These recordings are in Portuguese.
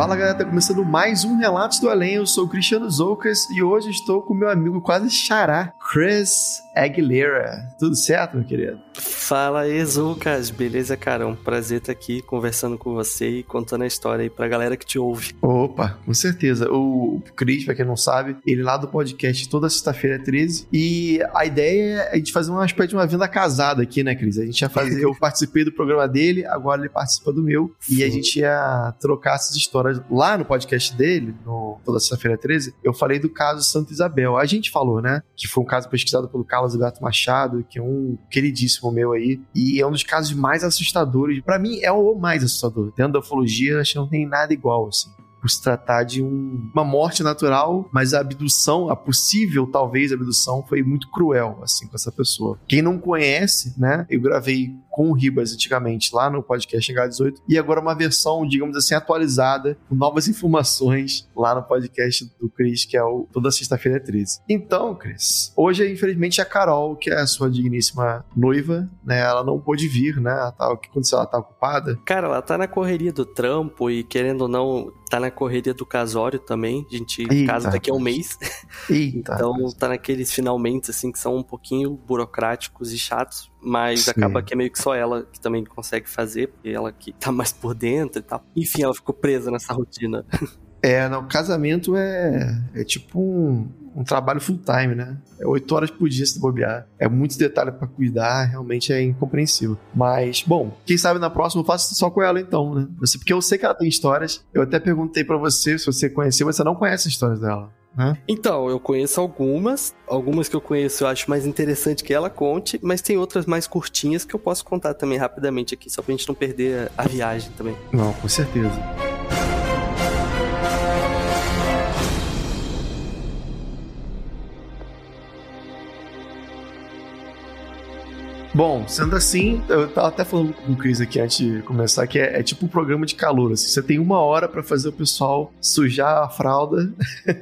Fala galera, tá começando mais um Relatos do Além. Eu sou o Cristiano Zoucas e hoje estou com meu amigo quase xará, Chris Aguilera. Tudo certo, meu querido? Fala aí, Zucas. Beleza, cara? É um prazer estar aqui conversando com você e contando a história aí pra galera que te ouve. Opa, com certeza. O Cris, pra quem não sabe, ele lá do podcast toda sexta-feira é 13. E a ideia é a gente fazer uma espécie de uma vinda casada aqui, né, Cris? A gente ia fazer. Eu participei do programa dele, agora ele participa do meu. Sim. E a gente ia trocar essas histórias lá no podcast dele, no toda sexta-feira 13. Eu falei do caso Santa Isabel. A gente falou, né? Que foi um caso pesquisado pelo Carlos Alberto Machado, que é um queridíssimo meu aí. E é um dos casos mais assustadores. Para mim, é o mais assustador. Dentro da ufologia, acho que não tem nada igual, assim por se tratar de um, uma morte natural, mas a abdução, a possível, talvez, abdução, foi muito cruel, assim, com essa pessoa. Quem não conhece, né? Eu gravei com o Ribas antigamente lá no podcast H18 e agora uma versão, digamos assim, atualizada, com novas informações lá no podcast do Cris, que é o toda sexta-feira 13. Então, Cris, hoje, infelizmente, a Carol, que é a sua digníssima noiva, né? Ela não pôde vir, né? Ela tá, o que aconteceu? Ela tá ocupada? Cara, ela tá na correria do trampo e querendo ou não, tá na correria do casório também. A gente Eita, casa daqui a um mês. Eita, então tá naqueles finalmente, assim, que são um pouquinho burocráticos e chatos. Mas Sim. acaba que é meio que só ela que também consegue fazer, porque ela que tá mais por dentro e tal. Enfim, ela ficou presa nessa rotina. É, não, casamento é, é tipo um, um trabalho full time, né? É oito horas por dia se bobear. É muitos detalhes para cuidar, realmente é incompreensível. Mas, bom, quem sabe na próxima eu faço só com ela então, né? Porque eu sei que ela tem histórias. Eu até perguntei para você se você conheceu, mas você não conhece as histórias dela. Né? Então, eu conheço algumas. Algumas que eu conheço eu acho mais interessante que ela conte, mas tem outras mais curtinhas que eu posso contar também rapidamente aqui, só pra gente não perder a viagem também. Não, com certeza. Bom, sendo assim, eu tava até falando com o Cris aqui antes de começar, que é, é tipo um programa de calor. Assim, você tem uma hora para fazer o pessoal sujar a fralda.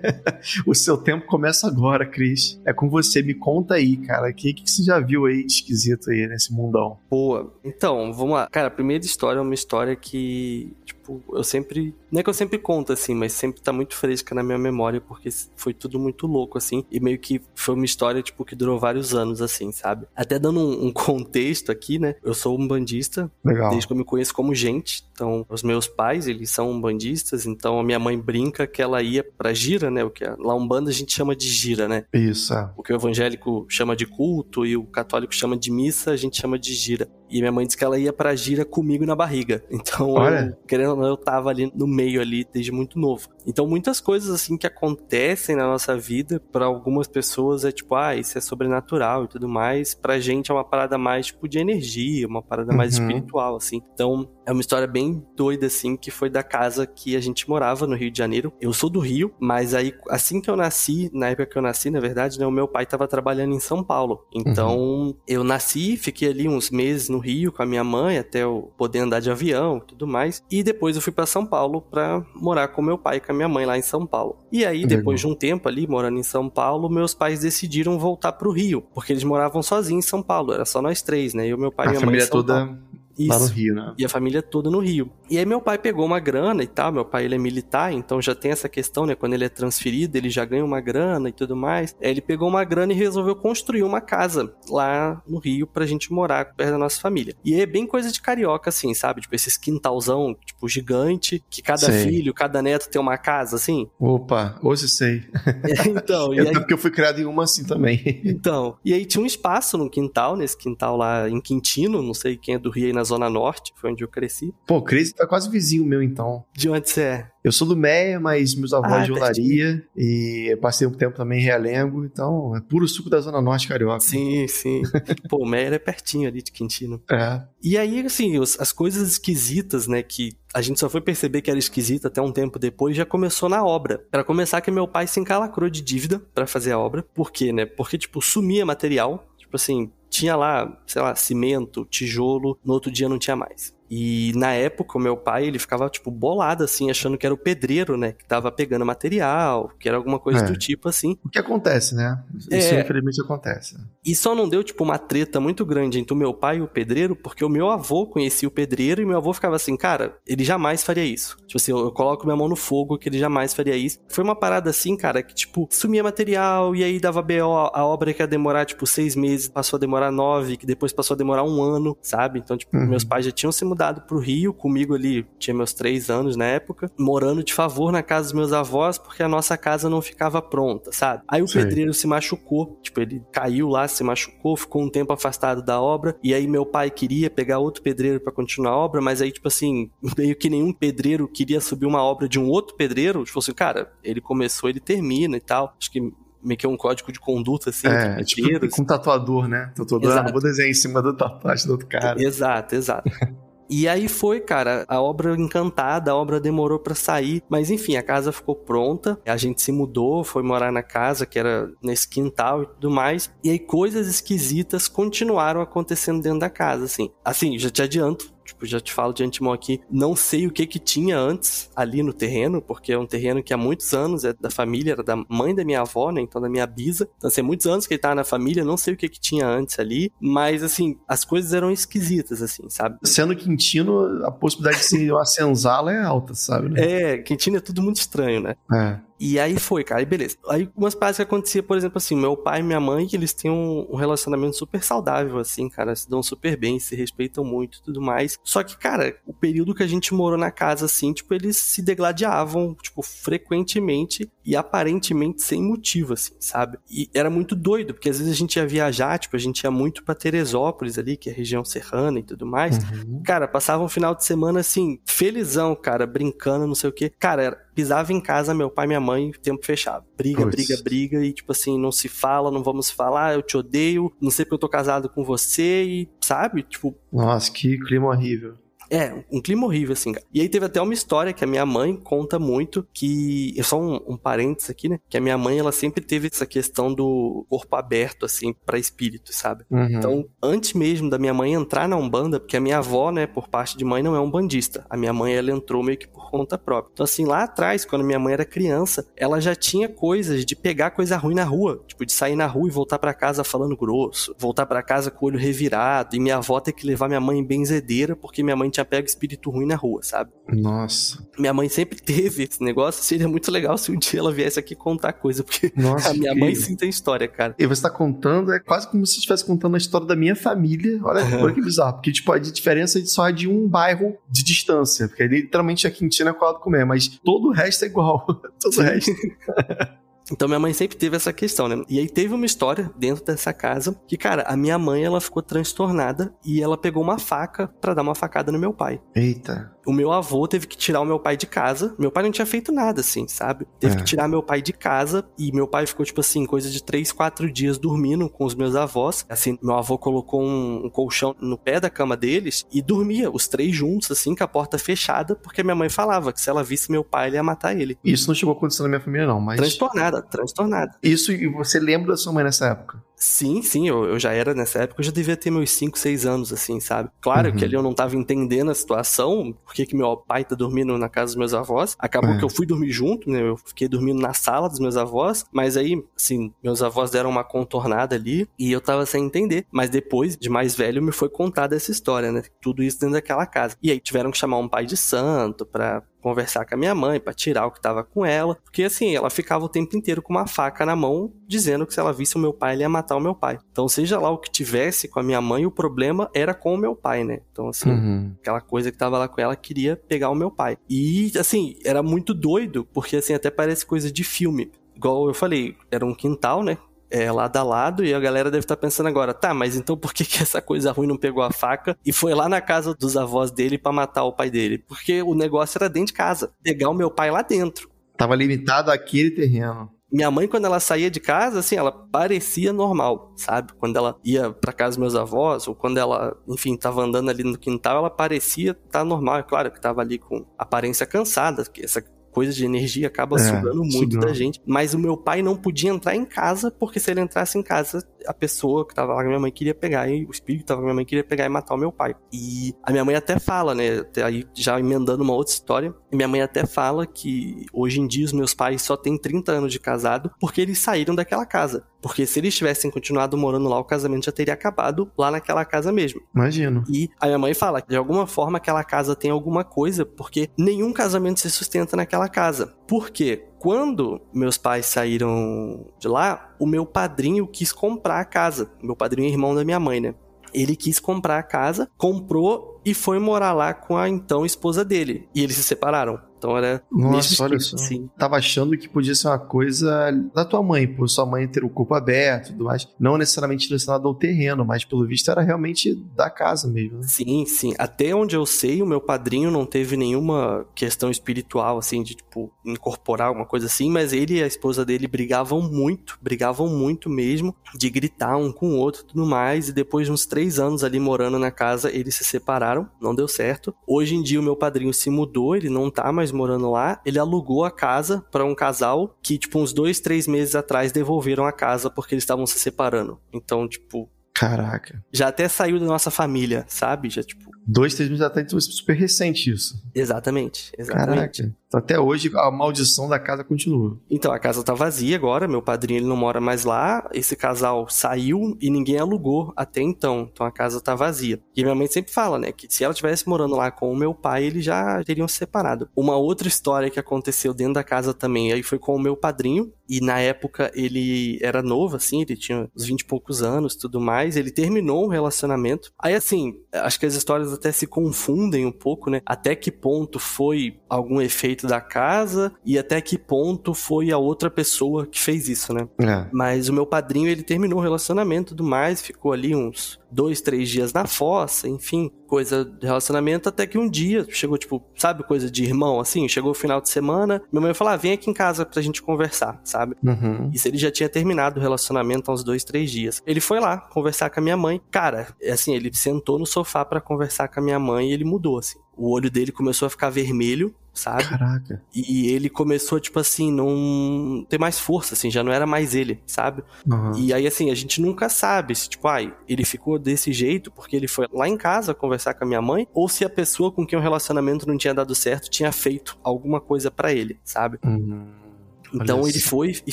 o seu tempo começa agora, Cris. É com você. Me conta aí, cara. O que, que você já viu aí de esquisito aí nesse mundão? Boa. Então, vamos lá. Cara, a primeira história é uma história que, tipo, eu sempre. Não é que eu sempre conto, assim, mas sempre tá muito fresca na minha memória, porque foi tudo muito louco, assim. E meio que foi uma história, tipo, que durou vários anos, assim, sabe? Até dando um, um contexto aqui, né? Eu sou um bandista. Legal. Desde que eu me conheço como gente. Então, os meus pais, eles são bandistas. Então, a minha mãe brinca que ela ia pra gira, né? O que lá um bando a gente chama de gira, né? Isso. É. O que o evangélico chama de culto e o católico chama de missa, a gente chama de gira. E minha mãe disse que ela ia pra gira comigo na barriga. Então, eu, querendo ou não, eu tava ali no meio ali desde muito novo. Então, muitas coisas assim que acontecem na nossa vida, para algumas pessoas é tipo, ah, isso é sobrenatural e tudo mais. Pra gente é uma parada mais tipo de energia, uma parada mais uhum. espiritual, assim. Então, é uma história bem doida, assim, que foi da casa que a gente morava no Rio de Janeiro. Eu sou do Rio, mas aí, assim que eu nasci, na época que eu nasci, na verdade, né, o meu pai tava trabalhando em São Paulo. Então, uhum. eu nasci, fiquei ali uns meses no Rio com a minha mãe, até eu poder andar de avião e tudo mais. E depois eu fui para São Paulo para morar com meu pai e com a minha mãe lá em São Paulo. E aí, depois de um tempo ali, morando em São Paulo, meus pais decidiram voltar pro Rio, porque eles moravam sozinhos em São Paulo, era só nós três, né? Eu, meu pai e minha mãe. A família toda Paulo. Isso. Lá no Rio, né? E a família toda no Rio. E aí meu pai pegou uma grana e tal, meu pai ele é militar, então já tem essa questão, né? Quando ele é transferido, ele já ganha uma grana e tudo mais. Aí ele pegou uma grana e resolveu construir uma casa lá no Rio pra gente morar perto da nossa família. E é bem coisa de carioca, assim, sabe? Tipo, esses quintalzão, tipo, gigante, que cada sei. filho, cada neto tem uma casa, assim. Opa, hoje sei. então, e aí... porque eu fui criado em uma assim também. então, e aí tinha um espaço no quintal, nesse quintal lá em Quintino, não sei quem é do Rio aí na Zona Norte, foi onde eu cresci. Pô, Cris tá quase vizinho meu então. De onde você é? Eu sou do Meia, mas meus avós ah, de Olaria e passei um tempo também em Realengo, então é puro suco da Zona Norte carioca. Sim, sim. Pô, o Meia é pertinho ali de Quintino. É. E aí, assim, as coisas esquisitas, né, que a gente só foi perceber que era esquisita até um tempo depois, já começou na obra. Para começar que meu pai se encalacrou de dívida para fazer a obra. Por quê, né? Porque, tipo, sumia material, Tipo assim, tinha lá, sei lá, cimento, tijolo, no outro dia não tinha mais. E na época, o meu pai, ele ficava, tipo, bolado, assim, achando que era o pedreiro, né? Que tava pegando material, que era alguma coisa é. do tipo, assim. O que acontece, né? Isso, é. infelizmente, acontece. E só não deu, tipo, uma treta muito grande entre o meu pai e o pedreiro, porque o meu avô conhecia o pedreiro e meu avô ficava assim, cara, ele jamais faria isso. Tipo assim, eu, eu coloco minha mão no fogo que ele jamais faria isso. Foi uma parada assim, cara, que, tipo, sumia material e aí dava BO, a obra que ia demorar, tipo, seis meses, passou a demorar nove, que depois passou a demorar um ano, sabe? Então, tipo, uhum. meus pais já tinham se mudado mudado pro Rio, comigo ali, tinha meus três anos na época, morando de favor na casa dos meus avós, porque a nossa casa não ficava pronta, sabe? Aí o Sim. pedreiro se machucou, tipo, ele caiu lá, se machucou, ficou um tempo afastado da obra, e aí meu pai queria pegar outro pedreiro para continuar a obra, mas aí, tipo assim, meio que nenhum pedreiro queria subir uma obra de um outro pedreiro, tipo assim, cara, ele começou, ele termina e tal. Acho que meio que é um código de conduta, assim. É, tipo com tatuador, né? Tatuador, exato. ah, vou desenhar em cima da tatuagem do outro cara. Exato, exato. E aí foi, cara, a obra encantada, a obra demorou para sair, mas enfim, a casa ficou pronta, a gente se mudou, foi morar na casa que era nesse quintal e tudo mais, e aí coisas esquisitas continuaram acontecendo dentro da casa, assim. Assim, já te adianto, Tipo, já te falo de antemão aqui, não sei o que que tinha antes ali no terreno, porque é um terreno que há muitos anos é da família, era da mãe da minha avó, né? Então da minha bisa. Então, assim, há muitos anos que ele tá na família, não sei o que que tinha antes ali, mas assim, as coisas eram esquisitas, assim, sabe? Sendo Quintino, a possibilidade de ser uma senzala é alta, sabe? Né? É, Quintino é tudo muito estranho, né? É. E aí foi, cara, e beleza. Aí umas paradas que acontecia, por exemplo, assim, meu pai e minha mãe, eles têm um, um, relacionamento super saudável, assim, cara, se dão super bem, se respeitam muito e tudo mais. Só que, cara, o período que a gente morou na casa, assim, tipo, eles se degladiavam, tipo, frequentemente e aparentemente sem motivo, assim, sabe? E era muito doido, porque às vezes a gente ia viajar, tipo, a gente ia muito pra Teresópolis ali, que é a região serrana e tudo mais. Uhum. Cara, passava um final de semana, assim, felizão, cara, brincando, não sei o quê. Cara, era pisava em casa, meu pai e minha mãe, tempo fechado. Briga, Pois. briga, briga, e tipo assim, não se fala, não vamos falar, eu te odeio, não sei porque eu tô casado com você, e sabe? Tipo. Nossa, que clima horrível. É, um clima horrível, assim, cara. E aí teve até uma história que a minha mãe conta muito, que. É só um, um parênteses aqui, né? Que a minha mãe, ela sempre teve essa questão do corpo aberto, assim, para espíritos, sabe? Uhum. Então, antes mesmo da minha mãe entrar na Umbanda, porque a minha avó, né, por parte de mãe, não é umbandista. A minha mãe, ela entrou meio que por conta própria. Então, assim, lá atrás, quando minha mãe era criança, ela já tinha coisas de pegar coisa ruim na rua. Tipo, de sair na rua e voltar para casa falando grosso, voltar para casa com o olho revirado, e minha avó ter que levar minha mãe em benzedeira, porque minha mãe tinha pego espírito ruim na rua, sabe? Nossa. Minha mãe sempre teve esse negócio. Seria muito legal se um dia ela viesse aqui contar coisa, porque Nossa, a minha mãe sim tem história, cara. E você tá contando, é quase como se estivesse contando a história da minha família. Olha, uhum. olha que bizarro. Porque, tipo, a diferença é só de um bairro de distância. Porque literalmente a Quintina é colado comer, mas todo o resto é igual. todo o resto. Então minha mãe sempre teve essa questão, né? E aí teve uma história dentro dessa casa que, cara, a minha mãe ela ficou transtornada e ela pegou uma faca para dar uma facada no meu pai. Eita. O meu avô teve que tirar o meu pai de casa. Meu pai não tinha feito nada, assim, sabe? Teve é. que tirar meu pai de casa e meu pai ficou, tipo assim, coisa de três, quatro dias dormindo com os meus avós. Assim, meu avô colocou um, um colchão no pé da cama deles e dormia, os três juntos, assim, com a porta fechada, porque minha mãe falava que se ela visse meu pai, ele ia matar ele. Isso não chegou a acontecer na minha família, não, mas. Transtornada, transtornada. Isso, e você lembra da sua mãe nessa época? Sim, sim, eu, eu já era nessa época, eu já devia ter meus 5, 6 anos, assim, sabe? Claro uhum. que ali eu não tava entendendo a situação, porque que meu pai tá dormindo na casa dos meus avós. Acabou é. que eu fui dormir junto, né? Eu fiquei dormindo na sala dos meus avós, mas aí, assim, meus avós deram uma contornada ali e eu tava sem entender. Mas depois, de mais velho, me foi contada essa história, né? Tudo isso dentro daquela casa. E aí tiveram que chamar um pai de santo pra conversar com a minha mãe para tirar o que tava com ela, porque assim, ela ficava o tempo inteiro com uma faca na mão, dizendo que se ela visse o meu pai, ele ia matar o meu pai. Então, seja lá o que tivesse com a minha mãe, o problema era com o meu pai, né? Então, assim, uhum. aquela coisa que tava lá com ela queria pegar o meu pai. E, assim, era muito doido, porque, assim, até parece coisa de filme. Igual eu falei, era um quintal, né? É, lado a lado e a galera deve estar tá pensando agora, tá, mas então por que, que essa coisa ruim não pegou a faca e foi lá na casa dos avós dele para matar o pai dele? Porque o negócio era dentro de casa, pegar o meu pai lá dentro. Tava limitado àquele terreno. Minha mãe, quando ela saía de casa, assim, ela parecia normal, sabe? Quando ela ia para casa dos meus avós, ou quando ela, enfim, tava andando ali no quintal, ela parecia estar tá normal. É claro que tava ali com aparência cansada, que essa coisa de energia acaba é, sugando muito sugando. da gente. Mas o meu pai não podia entrar em casa, porque se ele entrasse em casa, a pessoa que tava lá com a minha mãe queria pegar, e o espírito que tava com a minha mãe queria pegar e matar o meu pai. E a minha mãe até fala, né, aí já emendando uma outra história, minha mãe até fala que hoje em dia os meus pais só têm 30 anos de casado porque eles saíram daquela casa. Porque se eles tivessem continuado morando lá, o casamento já teria acabado lá naquela casa mesmo. Imagino. E a minha mãe fala que de alguma forma aquela casa tem alguma coisa, porque nenhum casamento se sustenta naquela casa. Por quê? Quando meus pais saíram de lá, o meu padrinho quis comprar a casa. Meu padrinho é irmão da minha mãe, né? Ele quis comprar a casa, comprou e foi morar lá com a então esposa dele. E eles se separaram. Então era. Nossa, olha só. Assim. Tava achando que podia ser uma coisa da tua mãe, por sua mãe ter o corpo aberto e tudo mais. Não necessariamente direcionado ao terreno, mas pelo visto era realmente da casa mesmo. Né? Sim, sim. Até onde eu sei, o meu padrinho não teve nenhuma questão espiritual, assim, de tipo, incorporar alguma coisa assim, mas ele e a esposa dele brigavam muito, brigavam muito mesmo, de gritar um com o outro e tudo mais. E depois de uns três anos ali morando na casa, eles se separaram, não deu certo. Hoje em dia o meu padrinho se mudou, ele não tá mais morando lá, ele alugou a casa para um casal que, tipo, uns dois, três meses atrás devolveram a casa porque eles estavam se separando. Então, tipo. Caraca. Já até saiu da nossa família, sabe? Já, tipo. Dois, três meses atrás, então, super recente isso. Exatamente, exatamente. Caraca. Até hoje a maldição da casa continua. Então, a casa tá vazia agora, meu padrinho ele não mora mais lá, esse casal saiu e ninguém alugou até então. Então a casa tá vazia. E minha mãe sempre fala, né, que se ela tivesse morando lá com o meu pai, eles já teriam se separado. Uma outra história que aconteceu dentro da casa também, aí foi com o meu padrinho, e na época ele era novo, assim, ele tinha uns 20 e poucos anos tudo mais. Ele terminou o relacionamento. Aí, assim, acho que as histórias até se confundem um pouco, né? Até que ponto foi algum efeito da casa e até que ponto foi a outra pessoa que fez isso, né? É. Mas o meu padrinho, ele terminou o relacionamento tudo mais, ficou ali uns dois, três dias na fossa, enfim, coisa de relacionamento, até que um dia chegou, tipo, sabe, coisa de irmão, assim, chegou o final de semana, minha mãe falou, ah, vem aqui em casa pra gente conversar, sabe? Uhum. Isso ele já tinha terminado o relacionamento há uns dois, três dias. Ele foi lá conversar com a minha mãe, cara, é assim, ele sentou no sofá para conversar com a minha mãe e ele mudou, assim. O olho dele começou a ficar vermelho, sabe? Caraca. E ele começou, tipo assim, não ter mais força, assim, já não era mais ele, sabe? Uhum. E aí, assim, a gente nunca sabe se, tipo, ai, ele ficou desse jeito porque ele foi lá em casa conversar com a minha mãe, ou se a pessoa com quem o relacionamento não tinha dado certo tinha feito alguma coisa para ele, sabe? Uhum. Então ele foi e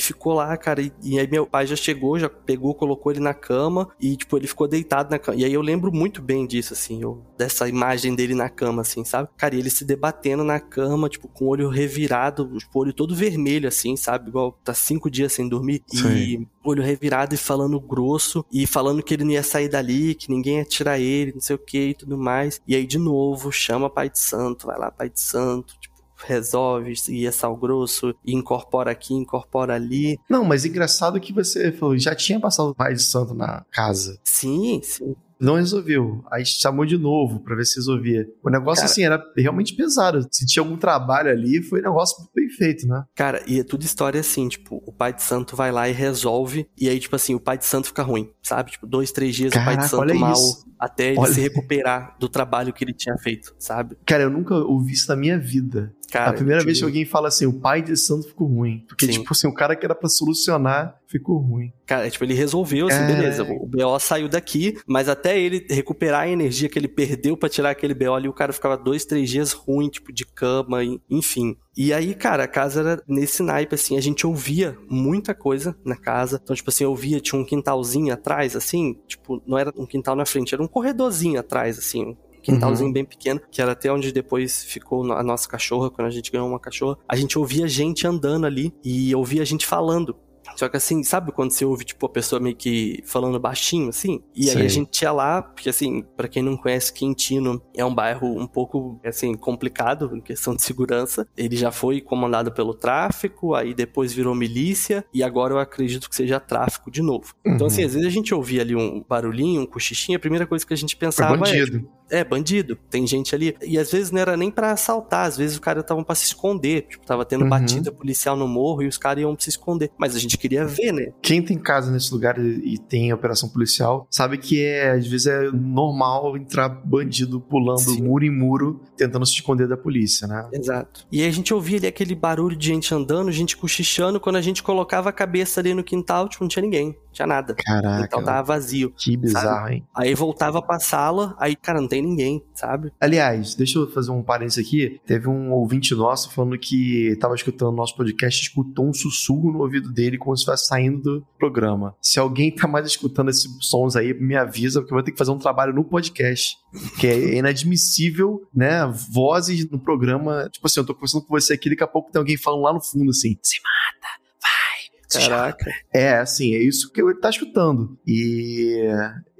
ficou lá, cara. E, e, aí meu pai já chegou, já pegou, colocou ele na cama e, tipo, ele ficou deitado na cama. E aí eu lembro muito bem disso, assim, eu, dessa imagem dele na cama, assim, sabe? Cara, e ele se debatendo na cama, tipo, com o olho revirado, tipo, o olho todo vermelho, assim, sabe? Igual tá cinco dias sem dormir. Sim. E olho revirado e falando grosso e falando que ele não ia sair dali, que ninguém ia tirar ele, não sei o que e tudo mais. E aí, de novo, chama Pai de Santo, vai lá, Pai de Santo, tipo, resolve e é sal grosso e incorpora aqui, incorpora ali. Não, mas engraçado que você falou, já tinha passado o pai de santo na casa. Sim, sim. Não resolveu. Aí chamou de novo para ver se resolvia. O negócio, cara, assim, era realmente pesado. Se tinha algum trabalho ali, foi um negócio bem feito, né? Cara, e é tudo história assim, tipo, o pai de santo vai lá e resolve, e aí, tipo assim, o pai de santo fica ruim, sabe? Tipo, dois, três dias Caraca, o pai de santo mal, isso. até ele olha... se recuperar do trabalho que ele tinha feito, sabe? Cara, eu nunca ouvi isso na minha vida. Cara, a primeira vez que alguém fala assim, o pai de santo ficou ruim. Porque, Sim. tipo assim, o cara que era pra solucionar ficou ruim. Cara, tipo, ele resolveu, assim, é... beleza, o BO saiu daqui, mas até ele recuperar a energia que ele perdeu para tirar aquele BO ali, o cara ficava dois, três dias ruim, tipo, de cama, enfim. E aí, cara, a casa era nesse naipe, assim, a gente ouvia muita coisa na casa. Então, tipo assim, eu ouvia, tinha um quintalzinho atrás, assim, tipo, não era um quintal na frente, era um corredorzinho atrás, assim, quintalzinho uhum. bem pequeno, que era até onde depois ficou a nossa cachorra, quando a gente ganhou uma cachorra. A gente ouvia gente andando ali e ouvia gente falando. Só que assim, sabe quando você ouve, tipo, a pessoa meio que falando baixinho, assim? E aí a gente ia lá, porque assim, para quem não conhece, Quintino é um bairro um pouco, assim, complicado em questão de segurança. Ele já foi comandado pelo tráfico, aí depois virou milícia, e agora eu acredito que seja tráfico de novo. Uhum. Então, assim, uhum. às vezes a gente ouvia ali um barulhinho, um cochichinho, a primeira coisa que a gente pensava é, tipo, É, bandido. Tem gente ali. E às vezes não era nem para assaltar, às vezes o cara tava pra se esconder. Tipo, tava tendo uhum. batida policial no morro e os caras iam se esconder. Mas a gente queria ver, né? Quem tem casa nesse lugar e tem operação policial sabe que é, às vezes é normal entrar bandido pulando Sim. muro em muro, tentando se esconder da polícia, né? Exato. E a gente ouvia ali aquele barulho de gente andando, gente cochichando. Quando a gente colocava a cabeça ali no quintal, tipo, não tinha ninguém tinha nada. Caraca. Então tava vazio. Que bizarro, sabe? hein? Aí voltava pra sala, aí, cara, não tem ninguém, sabe? Aliás, deixa eu fazer um parênteses aqui. Teve um ouvinte nosso falando que tava escutando nosso podcast, escutou um sussurro no ouvido dele como se estivesse saindo do programa. Se alguém tá mais escutando esses sons aí, me avisa, porque eu vou ter que fazer um trabalho no podcast. Que é inadmissível, né? Vozes no programa. Tipo assim, eu tô conversando com você aqui, daqui a pouco tem alguém falando lá no fundo assim: se mata, Caraca. É, assim, é isso que ele tá escutando. E,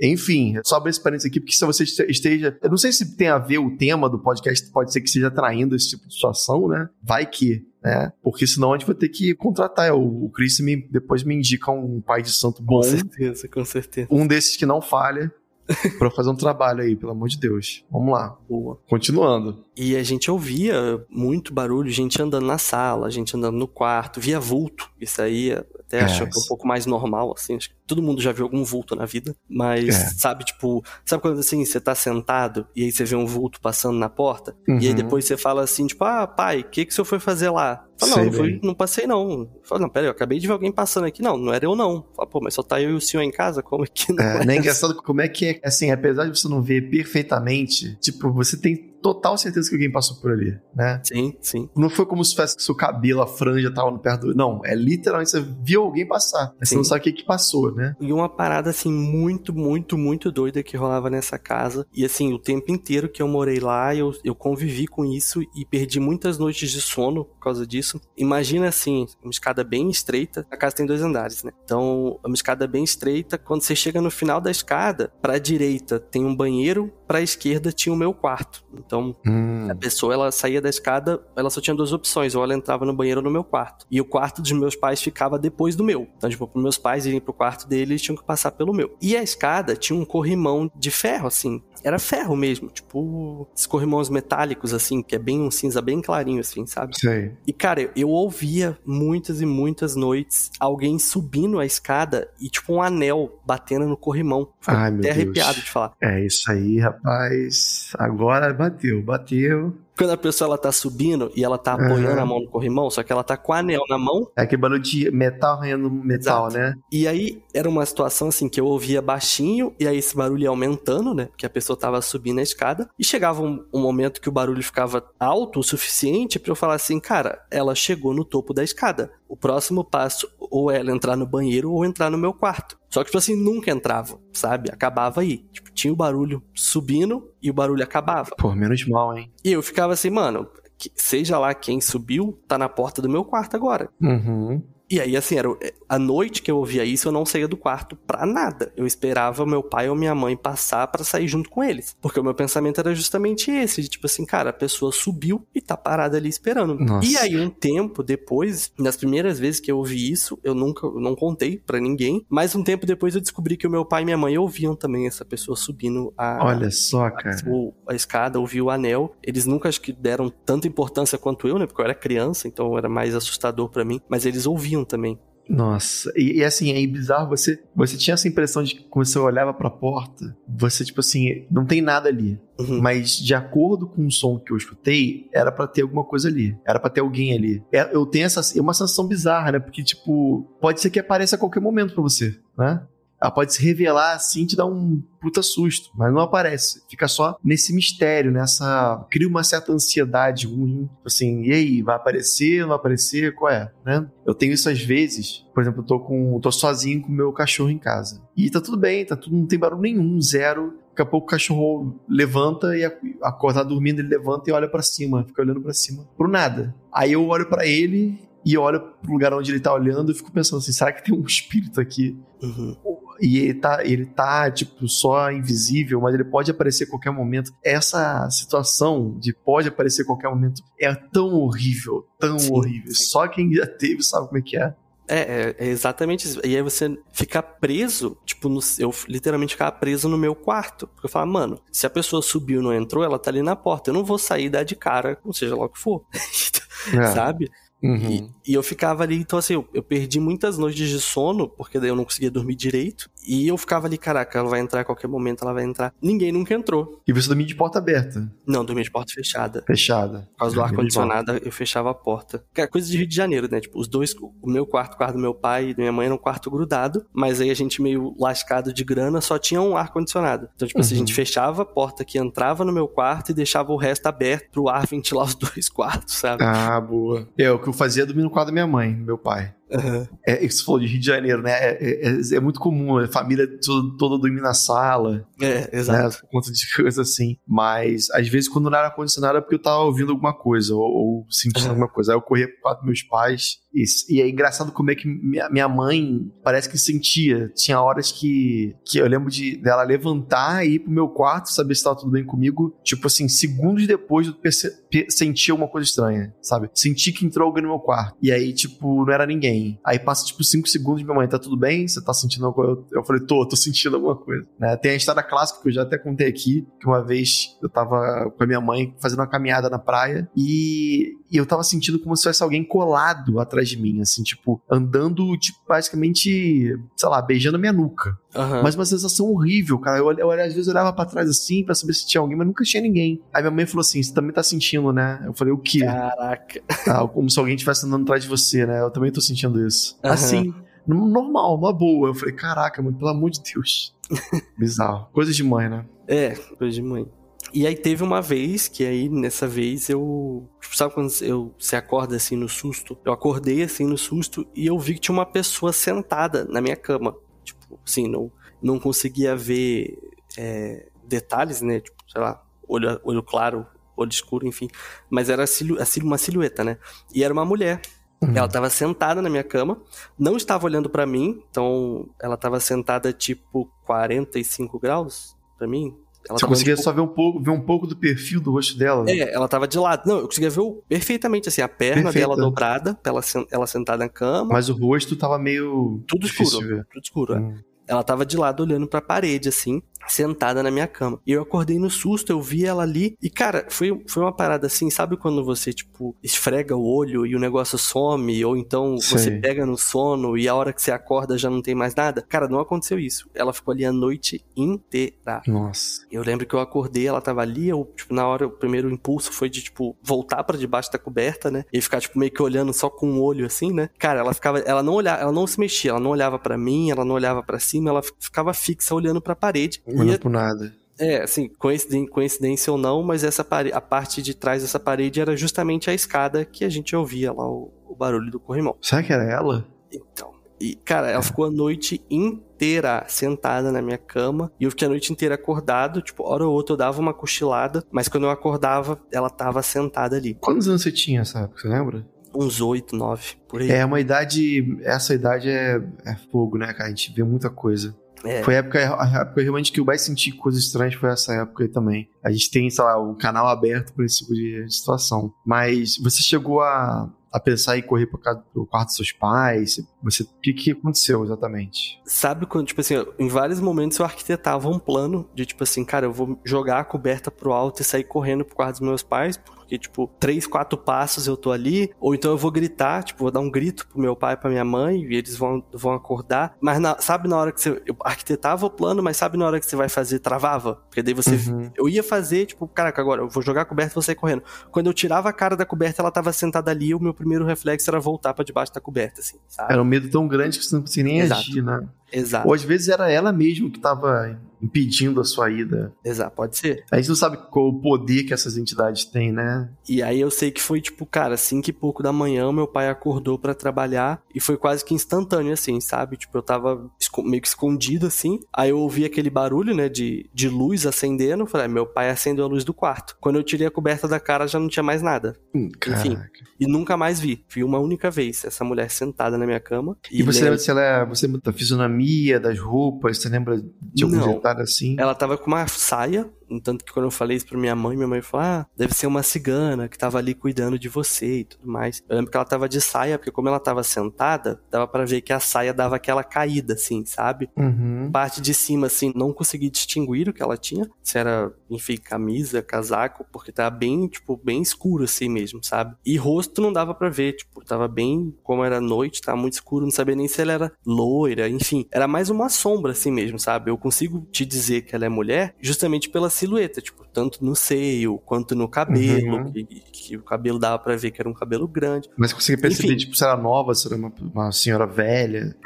enfim, só abrir esse parênteses aqui, porque se você esteja. Eu não sei se tem a ver o tema do podcast, pode ser que seja traindo esse tipo de situação, né? Vai que. Né? Porque senão a gente vai ter que contratar. O, o Chris me, depois me indica um pai de santo bom. Com certeza, com certeza. Um desses que não falha. para fazer um trabalho aí, pelo amor de Deus. Vamos lá. Boa. Continuando. E a gente ouvia muito barulho, gente andando na sala, gente andando no quarto, via vulto. Isso aí até é, acho que é um pouco mais normal, assim. Acho que todo mundo já viu algum vulto na vida. Mas, é. sabe, tipo, sabe quando assim, você tá sentado e aí você vê um vulto passando na porta? Uhum. E aí uhum. depois você fala assim, tipo, ah, pai, o que, que o senhor foi fazer lá? Fala, não, não, fui, não passei não. Fala, não, peraí, eu acabei de ver alguém passando aqui. Não, não era eu não. Fala, pô, mas só tá eu e o senhor em casa? Como é que não é? é nem engraçado como é que é, assim, apesar de você não ver perfeitamente, tipo, você tem total certeza que alguém passou por ali, né? Sim, sim. Não foi como se fosse que seu cabelo, a franja tava no perto do. Não, é literalmente você viu alguém passar. Mas você não sabe o que, que passou, né? E uma parada, assim, muito, muito, muito doida que rolava nessa casa. E, assim, o tempo inteiro que eu morei lá, eu, eu convivi com isso e perdi muitas noites de sono por causa disso. Imagina, assim, uma escada bem estreita. A casa tem dois andares, né? Então, uma escada bem estreita. Quando você chega no final da escada, pra direita tem um banheiro, pra esquerda tinha o meu quarto. Então, hum. a pessoa, ela saía da escada, ela só tinha duas opções, ou ela entrava no banheiro ou no meu quarto. E o quarto dos meus pais ficava depois do meu. Então, tipo, para meus pais irem pro quarto deles, tinham que passar pelo meu. E a escada tinha um corrimão de ferro, assim, era ferro mesmo, tipo esses corrimãos metálicos, assim, que é bem um cinza bem clarinho, assim, sabe? Sei. E, cara, eu ouvia muitas e muitas noites alguém subindo a escada e, tipo, um anel batendo no corrimão. Ai, até arrepiado de falar. É isso aí, rapaz. Agora bateu, bateu. Quando a pessoa ela tá subindo e ela tá apoiando uhum. a mão no corrimão, só que ela tá com o anel na mão. É aquele barulho de metal arranhando metal, Exato. né? E aí era uma situação assim que eu ouvia baixinho e aí esse barulho ia aumentando, né? Porque a pessoa tava subindo a escada. E chegava um, um momento que o barulho ficava alto o suficiente para eu falar assim, cara, ela chegou no topo da escada. O próximo passo ou ela entrar no banheiro ou entrar no meu quarto. Só que, tipo assim, nunca entrava, sabe? Acabava aí. Tipo, tinha o barulho subindo e o barulho acabava. Pô, menos mal, hein? E eu ficava assim, mano, seja lá quem subiu, tá na porta do meu quarto agora. Uhum. E aí, assim, era a noite que eu ouvia isso, eu não saía do quarto pra nada. Eu esperava meu pai ou minha mãe passar para sair junto com eles. Porque o meu pensamento era justamente esse: de tipo assim, cara, a pessoa subiu e tá parada ali esperando. Nossa. E aí, um tempo depois, nas primeiras vezes que eu ouvi isso, eu nunca eu não contei para ninguém. Mas um tempo depois eu descobri que o meu pai e minha mãe ouviam também essa pessoa subindo a. Olha só, cara. A, a escada, ouviu o anel. Eles nunca acho que deram tanta importância quanto eu, né? Porque eu era criança, então era mais assustador para mim. Mas eles ouviam também. Nossa, e, e, assim, é bizarro, você, você tinha essa impressão de que quando você olhava pra porta, você, tipo assim, não tem nada ali. Uhum. Mas de acordo com o som que eu escutei, era para ter alguma coisa ali. Era para ter alguém ali. É, eu tenho essa. É uma sensação bizarra, né? Porque, tipo, pode ser que apareça a qualquer momento para você, né? Ela pode se revelar assim te dar um puta susto, mas não aparece. Fica só nesse mistério, nessa. cria uma certa ansiedade ruim. Assim, e aí, vai aparecer, não vai aparecer? Qual é? Né? Eu tenho isso às vezes. Por exemplo, eu tô, com, tô sozinho com o meu cachorro em casa. E tá tudo bem, tá tudo, não tem barulho nenhum, zero. Daqui a pouco o cachorro levanta e acorda tá dormindo, ele levanta e olha para cima, fica olhando para cima, pro nada. Aí eu olho para ele e olho pro lugar onde ele tá olhando e fico pensando assim: será que tem um espírito aqui? Uhum e ele tá, ele tá, tipo, só invisível, mas ele pode aparecer a qualquer momento. Essa situação de pode aparecer a qualquer momento é tão horrível, tão sim, horrível. Sim. Só quem já teve sabe como é que é. É, é, é, exatamente isso. E aí você fica preso, tipo, no, eu literalmente ficava preso no meu quarto. Porque eu falava, mano, se a pessoa subiu e não entrou, ela tá ali na porta. Eu não vou sair e dar de cara, ou seja lá o que for. é. Sabe? Uhum. E, e, eu ficava ali, então assim, eu, eu, perdi muitas noites de sono, porque daí eu não conseguia dormir direito. E eu ficava ali, caraca, ela vai entrar a qualquer momento, ela vai entrar. Ninguém nunca entrou. E você dormia de porta aberta? Não, dormia de porta fechada. Fechada. Por causa do ar-condicionado, eu fechava a porta. Que é coisa de Rio de Janeiro, né? Tipo, os dois, o meu quarto, o quarto do meu pai e da minha mãe era um quarto grudado, mas aí a gente meio lascado de grana, só tinha um ar-condicionado. Então, tipo uhum. assim, a gente uhum. fechava a porta que entrava no meu quarto e deixava o resto aberto pro ar ventilar os dois quartos, sabe? Ah, boa. É, o que eu fazia dormir no quarto da minha mãe, meu pai. Uhum. É, isso falou de Rio de Janeiro, né? É, é, é, é muito comum, a família toda, toda dormir na sala. É, exato. Né? Por conta de coisas assim. Mas, às vezes, quando não era ar-condicionado, é porque eu tava ouvindo alguma coisa, ou, ou sentindo uhum. alguma coisa. Aí eu corria pro quarto dos meus pais. E, e é engraçado como é que minha, mãe parece que sentia. Tinha horas que, que eu lembro de dela levantar e ir pro meu quarto, saber se tava tudo bem comigo. Tipo assim, segundos depois de sentir alguma coisa estranha, sabe? Senti que entrou alguém no meu quarto. E aí, tipo, não era ninguém. Aí passa tipo 5 segundos, minha mãe, tá tudo bem? Você tá sentindo alguma coisa? Eu falei, tô, tô sentindo alguma coisa. Né? Tem a história clássica que eu já até contei aqui, que uma vez eu tava com a minha mãe fazendo uma caminhada na praia e, e eu tava sentindo como se tivesse alguém colado atrás de mim, assim, tipo, andando, tipo, basicamente, sei lá, beijando a minha nuca. Uhum. Mas uma sensação horrível, cara. Eu, eu, às vezes olhava pra trás assim pra saber se tinha alguém, mas nunca tinha ninguém. Aí minha mãe falou assim: você também tá sentindo, né? Eu falei, o quê? Caraca. Ah, como se alguém estivesse andando atrás de você, né? Eu também tô sentindo sentindo isso. Uhum. Assim, normal, uma boa. Eu falei, caraca, mano, pelo amor de Deus. Bizarro. Coisa de mãe, né? É, coisa de mãe. E aí teve uma vez que aí, nessa vez, eu. Tipo, sabe quando eu, você acorda assim no susto? Eu acordei assim no susto e eu vi que tinha uma pessoa sentada na minha cama. Tipo, assim, não, não conseguia ver é, detalhes, né? Tipo, sei lá, olho, olho claro, olho escuro, enfim. Mas era silu, uma silhueta, né? E era uma mulher. Uhum. Ela estava sentada na minha cama, não estava olhando para mim, então ela estava sentada tipo 45 graus para mim. Ela Você conseguia só ver um, pouco, ver um pouco do perfil do rosto dela? Né? É, ela tava de lado. Não, eu conseguia ver o, perfeitamente, assim, a perna Perfeita. dela dobrada, ela, ela sentada na cama. Mas o rosto tava meio. Tudo escuro. Tudo escuro, é. hum. Ela tava de lado olhando pra parede, assim sentada na minha cama. E eu acordei no susto, eu vi ela ali. E, cara, foi, foi uma parada assim, sabe quando você, tipo, esfrega o olho e o negócio some? Ou então Sei. você pega no sono e a hora que você acorda já não tem mais nada? Cara, não aconteceu isso. Ela ficou ali a noite inteira. Nossa. Eu lembro que eu acordei, ela tava ali, eu, tipo, na hora, o primeiro impulso foi de, tipo, voltar para debaixo da coberta, né? E ficar, tipo, meio que olhando só com o olho, assim, né? Cara, ela ficava, ela não olhava, ela não se mexia, ela não olhava para mim, ela não olhava para cima, ela ficava fixa olhando pra parede. Olhando ia... por nada. É, assim, coincidência, coincidência ou não, mas essa a parte de trás dessa parede era justamente a escada que a gente ouvia lá o, o barulho do corrimão. Será que era ela? Então. E, cara, ela ficou a noite inteira sentada na minha cama e eu fiquei a noite inteira acordado. Tipo, hora ou outra eu dava uma cochilada, mas quando eu acordava, ela tava sentada ali. Quantos anos você tinha época, você lembra? Uns oito, nove, por aí. É, uma idade. Essa idade é, é fogo, né, cara? A gente vê muita coisa. É. Foi a época, a época realmente que eu mais senti coisas estranhas foi essa época aí também. A gente tem, sei lá, o um canal aberto para esse tipo de situação. Mas você chegou a, a pensar em correr para o quarto dos seus pais? Você, o que, que aconteceu exatamente? Sabe quando, tipo assim, em vários momentos eu arquitetava um plano de tipo assim, cara, eu vou jogar a coberta pro alto e sair correndo pro quarto dos meus pais, porque, tipo, três, quatro passos eu tô ali, ou então eu vou gritar, tipo, vou dar um grito pro meu pai e pra minha mãe, e eles vão, vão acordar. Mas na, sabe na hora que você. Eu arquitetava o plano, mas sabe na hora que você vai fazer, travava? Porque daí você. Uhum. Eu ia fazer, tipo, caraca, agora eu vou jogar a coberta e vou sair correndo. Quando eu tirava a cara da coberta, ela tava sentada ali, o meu primeiro reflexo era voltar para debaixo da coberta, assim, sabe? Era um medo tão grande que você não conseguia nem Exato. agir, né? Exato. Ou às vezes era ela mesmo que tava impedindo a sua ida. Exato, pode ser. A gente não sabe qual o poder que essas entidades têm, né? E aí eu sei que foi tipo, cara, cinco e pouco da manhã, meu pai acordou para trabalhar e foi quase que instantâneo, assim, sabe? Tipo, eu tava meio que escondido, assim. Aí eu ouvi aquele barulho, né, de, de luz acendendo. Falei, ah, meu pai acendeu a luz do quarto. Quando eu tirei a coberta da cara, já não tinha mais nada. Hum, Enfim. E nunca mais vi. Vi uma única vez essa mulher sentada na minha cama. E, e você lembra se ela é, você lembra da fisionomia, das roupas? Você lembra de algum detalhe assim? Ela tava com uma saia tanto que quando eu falei isso pra minha mãe, minha mãe falou: ah, deve ser uma cigana que tava ali cuidando de você e tudo mais. Eu lembro que ela tava de saia, porque como ela tava sentada, dava para ver que a saia dava aquela caída, assim, sabe? Uhum. Parte de cima, assim, não consegui distinguir o que ela tinha. Se era, enfim, camisa, casaco, porque tava bem, tipo, bem escuro assim mesmo, sabe? E rosto não dava para ver, tipo, tava bem, como era noite, tava muito escuro, não sabia nem se ela era loira, enfim. Era mais uma sombra assim mesmo, sabe? Eu consigo te dizer que ela é mulher justamente pela silhueta, tipo, tanto no seio quanto no cabelo, uhum. que, que, o cabelo dava para ver que era um cabelo grande. Mas conseguia perceber, Enfim, tipo, se era nova, se era uma, uma senhora velha.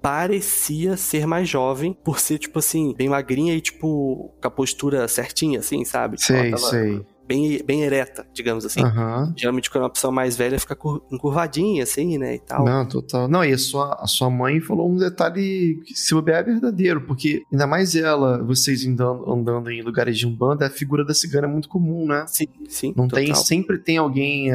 parecia ser mais jovem, por ser, tipo assim, bem magrinha e, tipo, com a postura certinha, assim, sabe? Tipo, sei, tava, sei bem, bem ereta, digamos assim. Uhum. Geralmente quando uma pessoa mais velha fica encurvadinha, assim, né, e tal. Não, total. Não, e a sua, a sua mãe falou um detalhe que se bobear é verdadeiro, porque ainda mais ela, vocês andando, andando em lugares de umbanda, a figura da cigana é muito comum, né? Sim, sim. Não total. tem, sempre tem alguém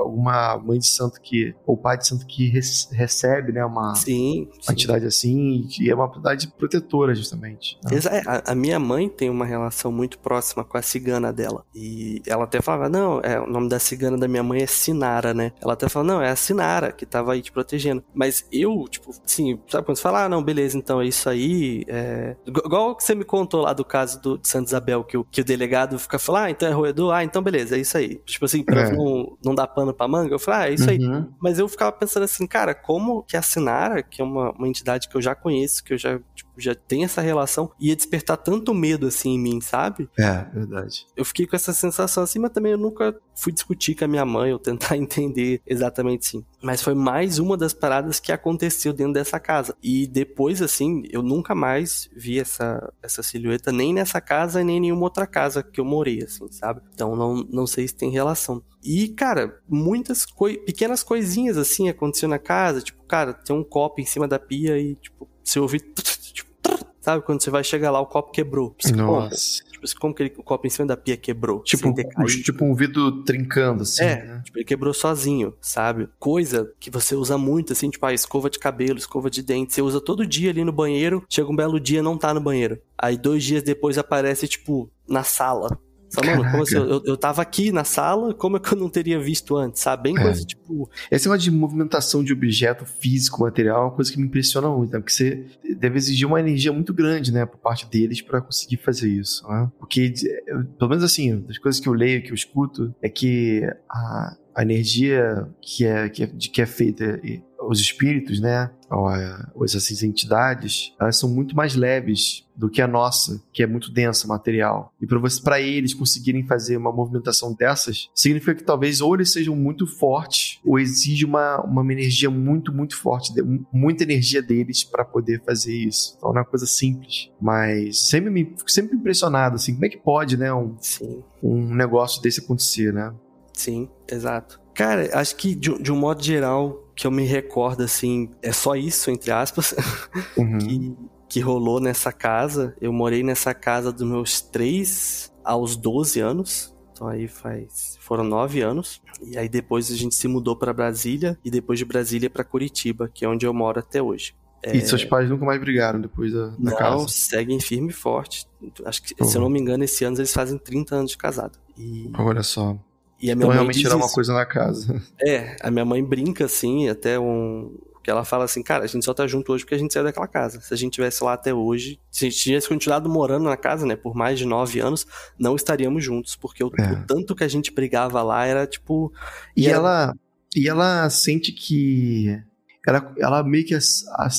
alguma mãe de santo que, ou pai de santo que recebe, né, uma, sim, uma entidade assim, e é uma entidade protetora, justamente. Né? É, a, a, minha mãe tem uma relação muito próxima com a cigana dela, e ela até falava, não, é, o nome da cigana da minha mãe é Sinara, né? Ela até falou, não, é a Sinara que tava aí te protegendo. Mas eu, tipo, assim, sabe quando você fala, ah, não, beleza, então é isso aí, é... Igual que você me contou lá do caso do, de Santa Isabel, que o, que o delegado fica falando, ah, então é roedor, ah, então beleza, é isso aí. Tipo assim, pra é. não, não dar pano pano pra manga? Eu falei, ah, é isso uhum. aí. Mas eu ficava pensando assim, cara, como que a Sinara, que é uma, uma entidade que eu já conheço, que eu já, tipo, já tenho essa relação, ia despertar tanto medo assim em mim, sabe? É, verdade. Eu fiquei com essa sensação assim, mas também eu nunca fui discutir com a minha mãe ou tentar entender exatamente sim. Mas foi mais uma das paradas que aconteceu dentro dessa casa. E depois, assim, eu nunca mais vi essa, essa silhueta nem nessa casa nem em nenhuma outra casa que eu morei, assim, sabe? Então não, não sei se tem relação. E, cara, muitas coi pequenas coisinhas assim aconteciam na casa. Tipo, cara, tem um copo em cima da pia e, tipo, você ouve. Tipo, sabe? Quando você vai chegar lá, o copo quebrou. Nossa. Tipo assim, como que ele, o copo em cima da pia quebrou? Tipo, um, tipo um vidro trincando, assim. É, né? tipo, ele quebrou sozinho, sabe? Coisa que você usa muito, assim, tipo, a escova de cabelo, escova de dente. Você usa todo dia ali no banheiro, chega um belo dia não tá no banheiro. Aí dois dias depois aparece, tipo, na sala. Mano, como assim, eu, eu tava aqui na sala, como é que eu não teria visto antes, sabe? Bem é. coisa tipo. Esse negócio de movimentação de objeto físico, material, é uma coisa que me impressiona muito, né? Porque você deve exigir uma energia muito grande, né, por parte deles para conseguir fazer isso, né? Porque, pelo menos assim, das coisas que eu leio, que eu escuto, é que a, a energia que é, que é, de que é feita os espíritos, né, ou, ou essas entidades, elas são muito mais leves do que a nossa, que é muito densa, material. E para você, para eles conseguirem fazer uma movimentação dessas, significa que talvez ou eles sejam muito fortes ou exige uma, uma energia muito, muito forte, muita energia deles para poder fazer isso. Então não é uma coisa simples, mas sempre me fico sempre impressionado assim, como é que pode, né, um, um negócio desse acontecer, né? Sim, exato. Cara, acho que de, de um modo geral, que eu me recordo, assim, é só isso, entre aspas, uhum. que, que rolou nessa casa. Eu morei nessa casa dos meus 3 aos 12 anos. Então aí faz. Foram nove anos. E aí depois a gente se mudou para Brasília e depois de Brasília para Curitiba, que é onde eu moro até hoje. E é... seus pais nunca mais brigaram depois da, da não, casa? Não, seguem firme e forte. Acho que, uhum. se eu não me engano, esse ano eles fazem 30 anos de casado. E... Olha só. E a minha então, realmente tirar uma coisa na casa. É, a minha mãe brinca assim, até um. Que ela fala assim, cara, a gente só tá junto hoje porque a gente saiu daquela casa. Se a gente tivesse lá até hoje, se a gente tivesse continuado morando na casa, né, por mais de nove anos, não estaríamos juntos, porque o, é. o tanto que a gente brigava lá era tipo. E, era... ela. E ela sente que. Ela, ela meio que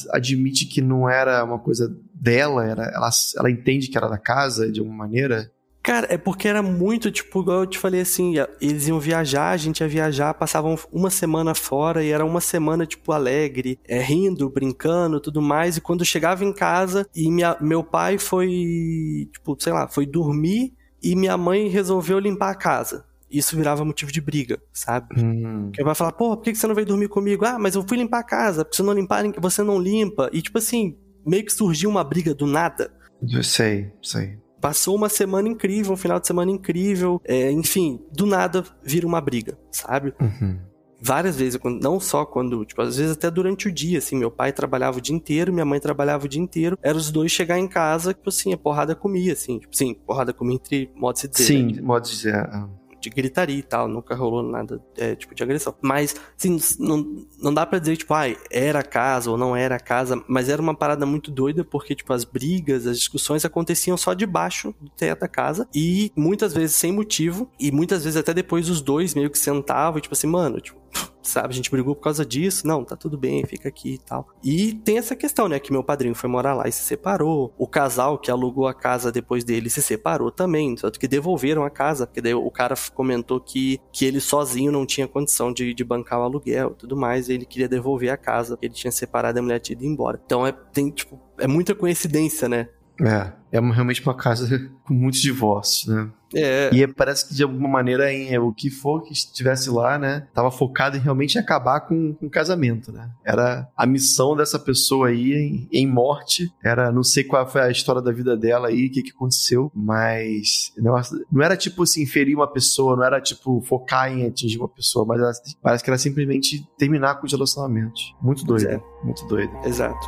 admite que não era uma coisa dela, era, ela, ela entende que era da casa de alguma maneira. Cara, é porque era muito, tipo, igual eu te falei assim, eles iam viajar, a gente ia viajar, passavam uma semana fora e era uma semana, tipo, alegre, é, rindo, brincando, tudo mais. E quando chegava em casa e minha, meu pai foi, tipo, sei lá, foi dormir e minha mãe resolveu limpar a casa. Isso virava motivo de briga, sabe? Hum. Que vai falar, pô, por que você não veio dormir comigo? Ah, mas eu fui limpar a casa, se não limpar, você não limpa. E, tipo assim, meio que surgiu uma briga do nada. Eu sei, sei passou uma semana incrível, um final de semana incrível, é, enfim, do nada vira uma briga, sabe? Uhum. várias vezes, não só quando, tipo, às vezes até durante o dia, assim, meu pai trabalhava o dia inteiro, minha mãe trabalhava o dia inteiro, eram os dois chegar em casa, tipo assim, a porrada comia, assim, tipo, sim, porrada comia entre modos de dizer. Sim, né? modos de dizer. De gritaria e tal, nunca rolou nada é, tipo de agressão. Mas, assim, não, não dá para dizer, tipo, ah, era casa ou não era casa, mas era uma parada muito doida porque, tipo, as brigas, as discussões aconteciam só debaixo do teto da casa e muitas vezes sem motivo e muitas vezes até depois os dois meio que sentavam e, tipo assim, mano, tipo, sabe? A gente brigou por causa disso. Não, tá tudo bem, fica aqui e tal. E tem essa questão, né? Que meu padrinho foi morar lá e se separou. O casal que alugou a casa depois dele se separou também. Tanto que devolveram a casa, porque daí o cara comentou que, que ele sozinho não tinha condição de, de bancar o aluguel e tudo mais. E ele queria devolver a casa, porque ele tinha separado a mulher tinha ido embora. Então é, tem, tipo, é muita coincidência, né? É, é realmente uma casa com muitos divórcios, né? É. E parece que de alguma maneira em, o que for que estivesse lá, né, tava focado em realmente acabar com, com o casamento, né? Era a missão dessa pessoa aí em, em, morte, era não sei qual foi a história da vida dela aí, o que que aconteceu, mas não, não era tipo assim ferir uma pessoa, não era tipo focar em atingir uma pessoa, mas era, parece que era simplesmente terminar com os relacionamentos. Muito doido, é. muito doido. Exato.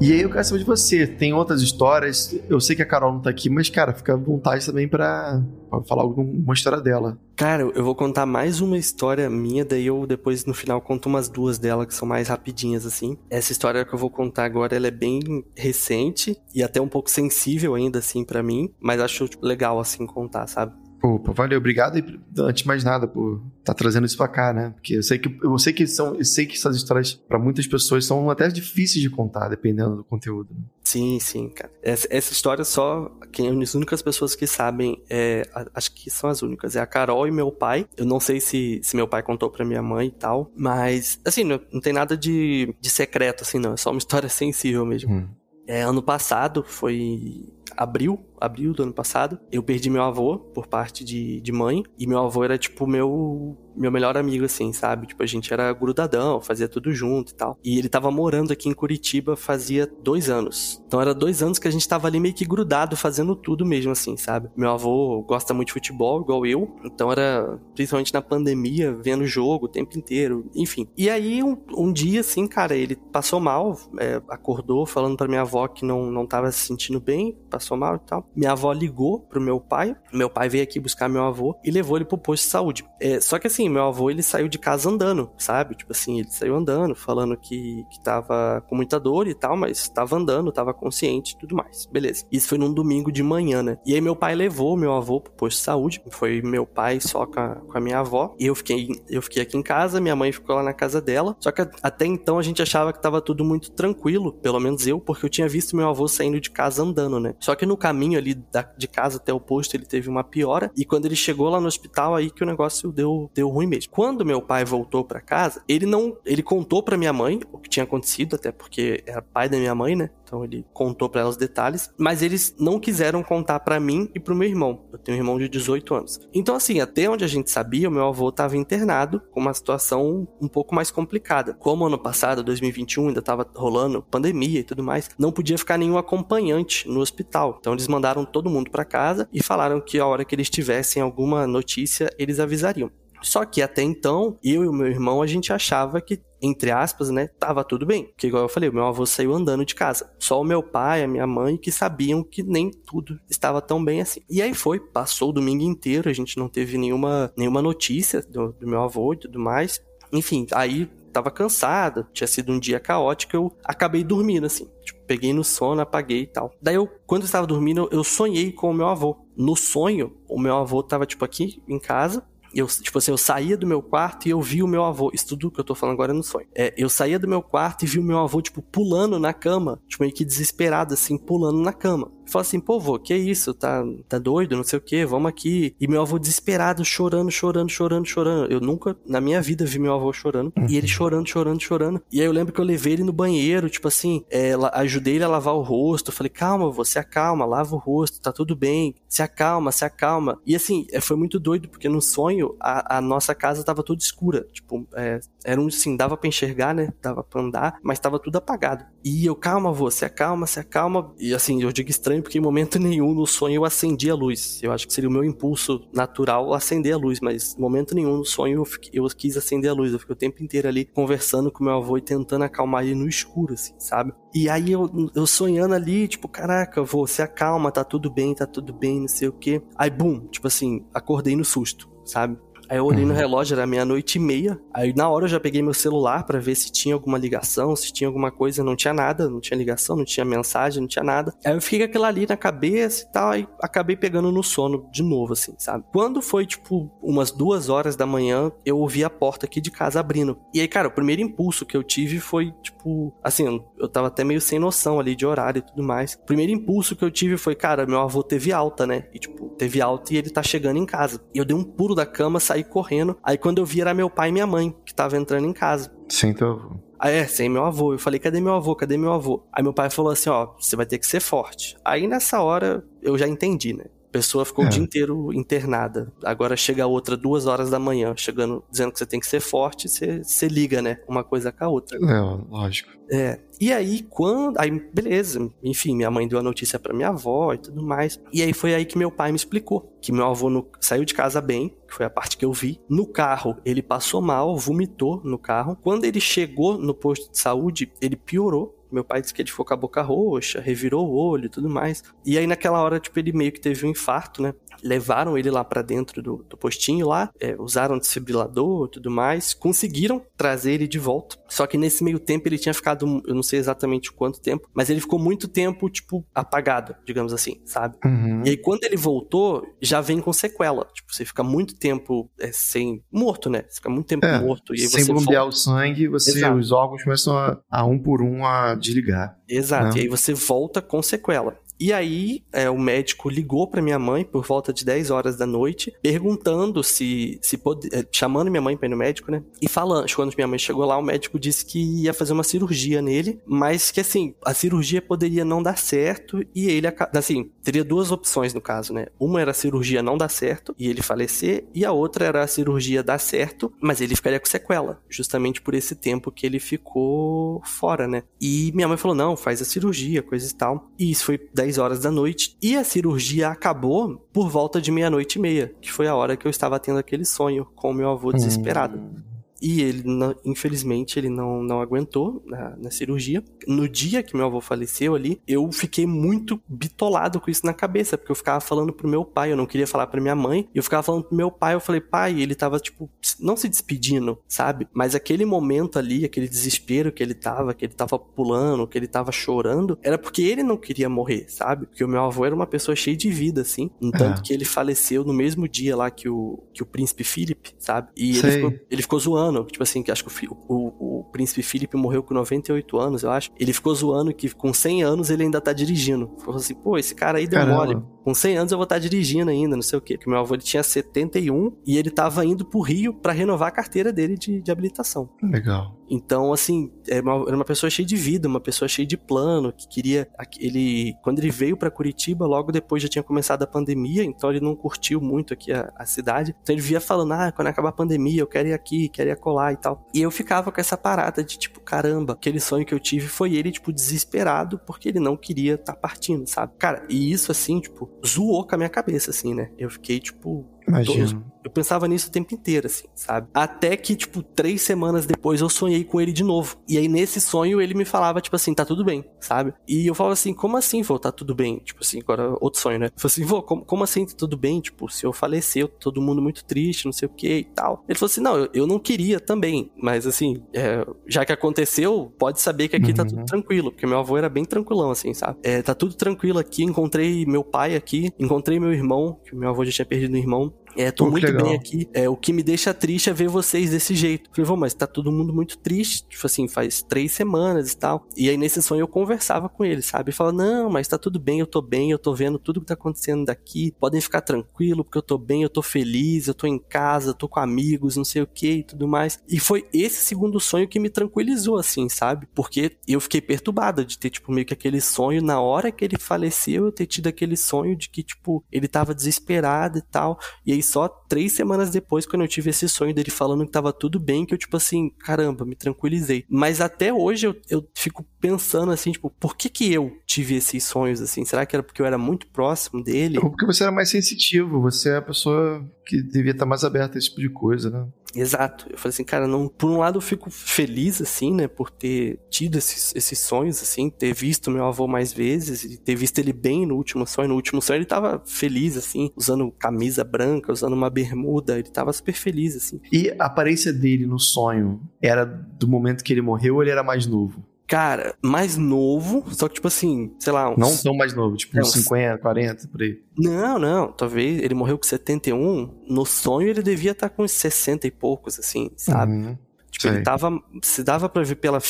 E aí eu quero saber de você. Tem outras histórias? Eu sei que a Carol não tá aqui, mas, cara, fica à vontade também pra, pra falar alguma história dela. Cara, eu vou contar mais uma história minha, daí eu depois no final conto umas duas dela que são mais rapidinhas, assim. Essa história que eu vou contar agora, ela é bem recente e até um pouco sensível ainda, assim, para mim, mas acho tipo, legal, assim, contar, sabe? Opa, valeu, obrigado e antes de mais nada por estar tá trazendo isso pra cá, né? Porque eu sei que eu sei que são, eu sei que essas histórias para muitas pessoas são até difíceis de contar, dependendo do conteúdo. Né? Sim, sim, cara. Essa, essa, história só quem as únicas pessoas que sabem, é, acho que são as únicas, é a Carol e meu pai. Eu não sei se, se meu pai contou para minha mãe e tal, mas assim, não, não tem nada de, de secreto assim, não. É só uma história sensível mesmo. Hum. É, ano passado foi abril, abril do ano passado, eu perdi meu avô por parte de, de mãe, e meu avô era tipo meu meu melhor amigo, assim, sabe? Tipo, a gente era grudadão, fazia tudo junto e tal. E ele tava morando aqui em Curitiba fazia dois anos. Então era dois anos que a gente tava ali meio que grudado, fazendo tudo mesmo, assim, sabe? Meu avô gosta muito de futebol, igual eu. Então era, principalmente na pandemia, vendo jogo o tempo inteiro, enfim. E aí, um, um dia, assim, cara, ele passou mal, é, acordou falando pra minha avó que não, não tava se sentindo bem, passou mal e tal. Minha avó ligou pro meu pai, meu pai veio aqui buscar meu avô e levou ele pro posto de saúde. É, só que assim, meu avô ele saiu de casa andando, sabe? Tipo assim, ele saiu andando, falando que, que tava com muita dor e tal, mas tava andando, tava consciente e tudo mais. Beleza. Isso foi num domingo de manhã, né? E aí meu pai levou meu avô pro posto de saúde. Foi meu pai só com a, com a minha avó. E eu fiquei, eu fiquei aqui em casa, minha mãe ficou lá na casa dela. Só que até então a gente achava que tava tudo muito tranquilo, pelo menos eu, porque eu tinha visto meu avô saindo de casa andando, né? Só que no caminho ali da, de casa até o posto ele teve uma piora. E quando ele chegou lá no hospital, aí que o negócio deu, deu ruim mesmo. Quando meu pai voltou para casa, ele não, ele contou para minha mãe o que tinha acontecido, até porque era pai da minha mãe, né? Então ele contou para ela os detalhes, mas eles não quiseram contar para mim e pro meu irmão. Eu tenho um irmão de 18 anos. Então assim, até onde a gente sabia, o meu avô estava internado com uma situação um pouco mais complicada. Como ano passado, 2021, ainda estava rolando pandemia e tudo mais, não podia ficar nenhum acompanhante no hospital. Então eles mandaram todo mundo para casa e falaram que a hora que eles tivessem alguma notícia, eles avisariam. Só que até então, eu e o meu irmão, a gente achava que, entre aspas, né, tava tudo bem. Porque, igual eu falei, o meu avô saiu andando de casa. Só o meu pai, a minha mãe, que sabiam que nem tudo estava tão bem assim. E aí foi, passou o domingo inteiro, a gente não teve nenhuma, nenhuma notícia do, do meu avô e tudo mais. Enfim, aí tava cansada, tinha sido um dia caótico, eu acabei dormindo, assim. Tipo, peguei no sono, apaguei e tal. Daí eu, quando eu estava dormindo, eu sonhei com o meu avô. No sonho, o meu avô tava, tipo, aqui em casa, eu, tipo assim, eu saía do meu quarto e eu vi o meu avô. Isso tudo que eu tô falando agora é no sonho. É, eu saía do meu quarto e vi o meu avô, tipo, pulando na cama. Tipo, meio que desesperado, assim, pulando na cama. Falou assim, pô, vô, que isso? Tá, tá doido? Não sei o que, vamos aqui. E meu avô desesperado, chorando, chorando, chorando, chorando. Eu nunca, na minha vida, vi meu avô chorando. Uhum. E ele chorando, chorando, chorando. E aí eu lembro que eu levei ele no banheiro, tipo assim, é, ajudei ele a lavar o rosto. Falei, calma, você acalma, lava o rosto, tá tudo bem. Se acalma, se acalma. E assim, é, foi muito doido, porque no sonho a, a nossa casa tava toda escura. Tipo, é, era um assim, dava para enxergar, né? Dava pra andar, mas tava tudo apagado. E eu, calma, vô, se acalma, se acalma. E assim, eu digo estranho porque em momento nenhum no sonho eu acendi a luz. Eu acho que seria o meu impulso natural acender a luz, mas em momento nenhum no sonho eu, fiquei, eu quis acender a luz. Eu fiquei o tempo inteiro ali conversando com meu avô e tentando acalmar ele no escuro, assim, sabe? E aí eu, eu sonhando ali, tipo, caraca, vô, se acalma, tá tudo bem, tá tudo bem, não sei o quê. Aí, bum, tipo assim, acordei no susto, sabe? Aí eu olhei uhum. no relógio, era meia-noite e meia. Aí na hora eu já peguei meu celular para ver se tinha alguma ligação, se tinha alguma coisa. Não tinha nada, não tinha ligação, não tinha mensagem, não tinha nada. Aí eu fiquei com aquilo ali na cabeça e tal, aí acabei pegando no sono de novo, assim, sabe? Quando foi, tipo, umas duas horas da manhã, eu ouvi a porta aqui de casa abrindo. E aí, cara, o primeiro impulso que eu tive foi, tipo, assim, eu tava até meio sem noção ali de horário e tudo mais. O primeiro impulso que eu tive foi, cara, meu avô teve alta, né? E, tipo, teve alta e ele tá chegando em casa. E eu dei um pulo da cama, saí saí correndo. Aí quando eu vi era meu pai e minha mãe que tava entrando em casa. Sem teu avô. Aí é, sem meu avô. Eu falei, cadê meu avô? Cadê meu avô? Aí meu pai falou assim, ó, você vai ter que ser forte. Aí nessa hora eu já entendi, né? Pessoa ficou é. o dia inteiro internada. Agora chega a outra duas horas da manhã, chegando, dizendo que você tem que ser forte, você, você liga, né? Uma coisa com a outra. É, lógico. É. E aí, quando. Aí, beleza. Enfim, minha mãe deu a notícia para minha avó e tudo mais. E aí foi aí que meu pai me explicou que meu avô no... saiu de casa bem, que foi a parte que eu vi. No carro, ele passou mal, vomitou no carro. Quando ele chegou no posto de saúde, ele piorou meu pai disse que ele ficou com a boca roxa, revirou o olho e tudo mais. E aí naquela hora, tipo, ele meio que teve um infarto, né? Levaram ele lá para dentro do, do, postinho lá, é, usaram desfibrilador e tudo mais, conseguiram trazer ele de volta. Só que nesse meio tempo ele tinha ficado, eu não sei exatamente quanto tempo, mas ele ficou muito tempo, tipo, apagado, digamos assim, sabe? Uhum. E aí quando ele voltou, já vem com sequela. Tipo, você fica muito tempo é, sem. morto, né? Você fica muito tempo é, morto. E sem bombear o sangue, você, os órgãos começam a, a, um por um a desligar. Exato. Né? E aí você volta com sequela. E aí, é, o médico ligou para minha mãe por volta de 10 horas da noite, perguntando se, se pode, é, chamando minha mãe para ir no médico, né? E falando, quando minha mãe chegou lá, o médico disse que ia fazer uma cirurgia nele, mas que assim, a cirurgia poderia não dar certo e ele, assim, teria duas opções no caso, né? Uma era a cirurgia não dar certo e ele falecer, e a outra era a cirurgia dar certo, mas ele ficaria com sequela, justamente por esse tempo que ele ficou fora, né? E minha mãe falou: não, faz a cirurgia, coisa e tal. E isso foi 10 horas da noite. E a cirurgia acabou por volta de meia-noite e meia, que foi a hora que eu estava tendo aquele sonho com meu avô desesperado. Hum. E ele, infelizmente, ele não, não aguentou na, na, cirurgia. No dia que meu avô faleceu ali, eu fiquei muito bitolado com isso na cabeça, porque eu ficava falando pro meu pai, eu não queria falar pra minha mãe, e eu ficava falando pro meu pai, eu falei, pai, ele tava, tipo, não se despedindo, sabe? Mas aquele momento ali, aquele desespero que ele tava, que ele tava pulando, que ele tava chorando, era porque ele não queria morrer, sabe? Porque o meu avô era uma pessoa cheia de vida, assim. Entanto é. que ele faleceu no mesmo dia lá que o, que o príncipe Philip, sabe? E ele ficou, ele ficou zoando zoando, tipo assim, que acho que o, o, o príncipe Felipe morreu com 98 anos, eu acho. Ele ficou zoando que com 100 anos ele ainda tá dirigindo. Falou assim, pô, esse cara aí deu mole. Com 100 anos eu vou estar dirigindo ainda, não sei o quê. Porque meu avô ele tinha 71 e ele tava indo pro Rio para renovar a carteira dele de, de habilitação. Legal. Então, assim, era uma, era uma, pessoa cheia de vida, uma pessoa cheia de plano, que queria. Ele, quando ele veio para Curitiba, logo depois já tinha começado a pandemia, então ele não curtiu muito aqui a, a, cidade. Então ele via falando: ah, quando acabar a pandemia, eu quero ir aqui, quero ir colar e tal. E eu ficava com essa parada de tipo, caramba, aquele sonho que eu tive foi ele, tipo, desesperado, porque ele não queria estar tá partindo, sabe? Cara, e isso, assim, tipo, zoou com a minha cabeça, assim, né? Eu fiquei, tipo, Imagina. Eu pensava nisso o tempo inteiro, assim, sabe? Até que, tipo, três semanas depois eu sonhei com ele de novo. E aí, nesse sonho, ele me falava, tipo assim, tá tudo bem, sabe? E eu falava assim, como assim, vô, tá tudo bem? Tipo assim, agora outro sonho, né? Eu falei assim, vô, como, como assim tá tudo bem? Tipo, o senhor faleceu, todo mundo muito triste, não sei o que e tal. Ele falou assim, não, eu, eu não queria também, mas assim, é, já que aconteceu, pode saber que aqui uhum. tá tudo uhum. tranquilo, porque meu avô era bem tranquilão, assim, sabe? É, tá tudo tranquilo aqui, encontrei meu pai aqui, encontrei meu irmão, que meu avô já tinha perdido um irmão, É, tô Pô, muito legal. bem aqui. É, o que me deixa triste é ver vocês desse jeito. Falei, mas tá todo mundo muito triste. Tipo assim, faz três semanas e tal. E aí nesse sonho eu conversava com ele, sabe? E falava, não, mas tá tudo bem, eu tô bem, eu tô vendo tudo que tá acontecendo daqui. Podem ficar tranquilo, porque eu tô bem, eu tô feliz, eu tô em casa, tô com amigos, não sei o que e tudo mais. E foi esse segundo sonho que me tranquilizou, assim, sabe? Porque eu fiquei perturbado de ter, tipo, meio que aquele sonho na hora que ele faleceu, eu ter tido aquele sonho de que, tipo, ele tava desesperado e tal. E aí só três semanas depois, quando eu tive esse sonho dele falando que tava tudo bem, que eu, tipo assim, caramba, me tranquilizei. Mas até hoje eu, eu fico pensando assim, tipo, por que que eu tive esses sonhos assim? Será que era porque eu era muito próximo dele? Ou porque você era mais sensitivo, você é a pessoa que devia estar mais aberta a esse tipo de coisa, né? Exato. Eu falei assim, cara, não, por um lado eu fico feliz, assim, né, por ter tido esses, esses sonhos, assim, ter visto meu avô mais vezes e ter visto ele bem no último sonho. No último sonho ele tava feliz, assim, usando camisa branca, usando uma bermuda, ele tava super feliz, assim. E a aparência dele no sonho era do momento que ele morreu ou ele era mais novo? Cara, mais novo, só que tipo assim, sei lá. Uns... Não tão mais novo, tipo é, uns 50, 40, por aí. Não, não. Talvez ele morreu com 71. No sonho ele devia estar tá com uns 60 e poucos, assim, sabe? Uhum, tipo, sei. ele tava. Se dava pra ver pela